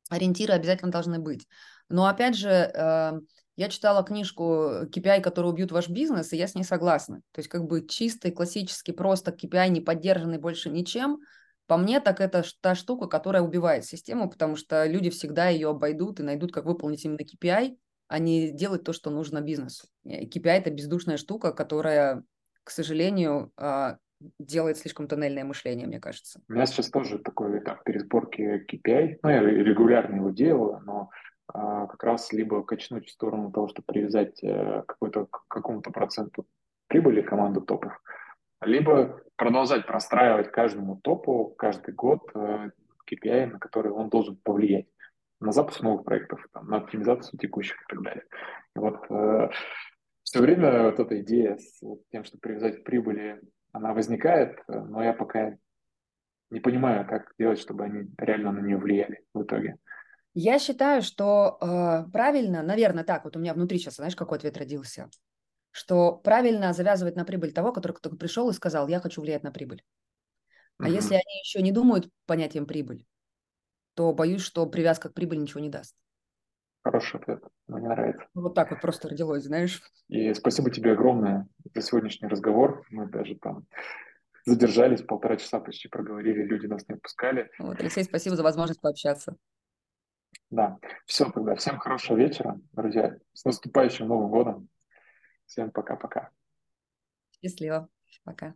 ориентиры обязательно должны быть. Но опять же, э, я читала книжку KPI, который убьют ваш бизнес, и я с ней согласна. То есть как бы чистый, классический, просто KPI, не поддержанный больше ничем, по мне, так это та штука, которая убивает систему, потому что люди всегда ее обойдут и найдут, как выполнить именно KPI, а не делать то, что нужно бизнесу. KPI – это бездушная штука, которая, к сожалению, а, делает слишком тоннельное мышление, мне кажется. У меня сейчас тоже такой этап пересборки KPI. Ну, я регулярно его делаю, но а, как раз либо качнуть в сторону того, чтобы привязать а, какой-то, к какому-то проценту прибыли команду топов, либо продолжать простраивать каждому топу каждый год э, KPI, на который он должен повлиять на запуск новых проектов, там, на оптимизацию текущих и так далее. И вот э, все время вот эта идея с тем, что привязать прибыли она возникает, но я пока не понимаю, как делать, чтобы они реально на нее влияли в итоге. Я считаю, что э, правильно, наверное, так, вот у меня внутри сейчас, знаешь, какой ответ родился, что правильно завязывать на прибыль того, который кто пришел и сказал, я хочу влиять на прибыль. А угу. если они еще не думают понятием прибыль, то боюсь, что привязка к прибыли ничего не даст. Хороший ответ, мне нравится. Вот так вот просто родилось, знаешь. И спасибо тебе огромное за сегодняшний разговор. Мы даже там задержались, полтора часа почти проговорили, люди нас не отпускали. Вот, Алексей, спасибо за возможность пообщаться. Да, все тогда. Всем хорошего вечера, друзья. С наступающим Новым годом. Всем пока-пока. Счастливо. Пока.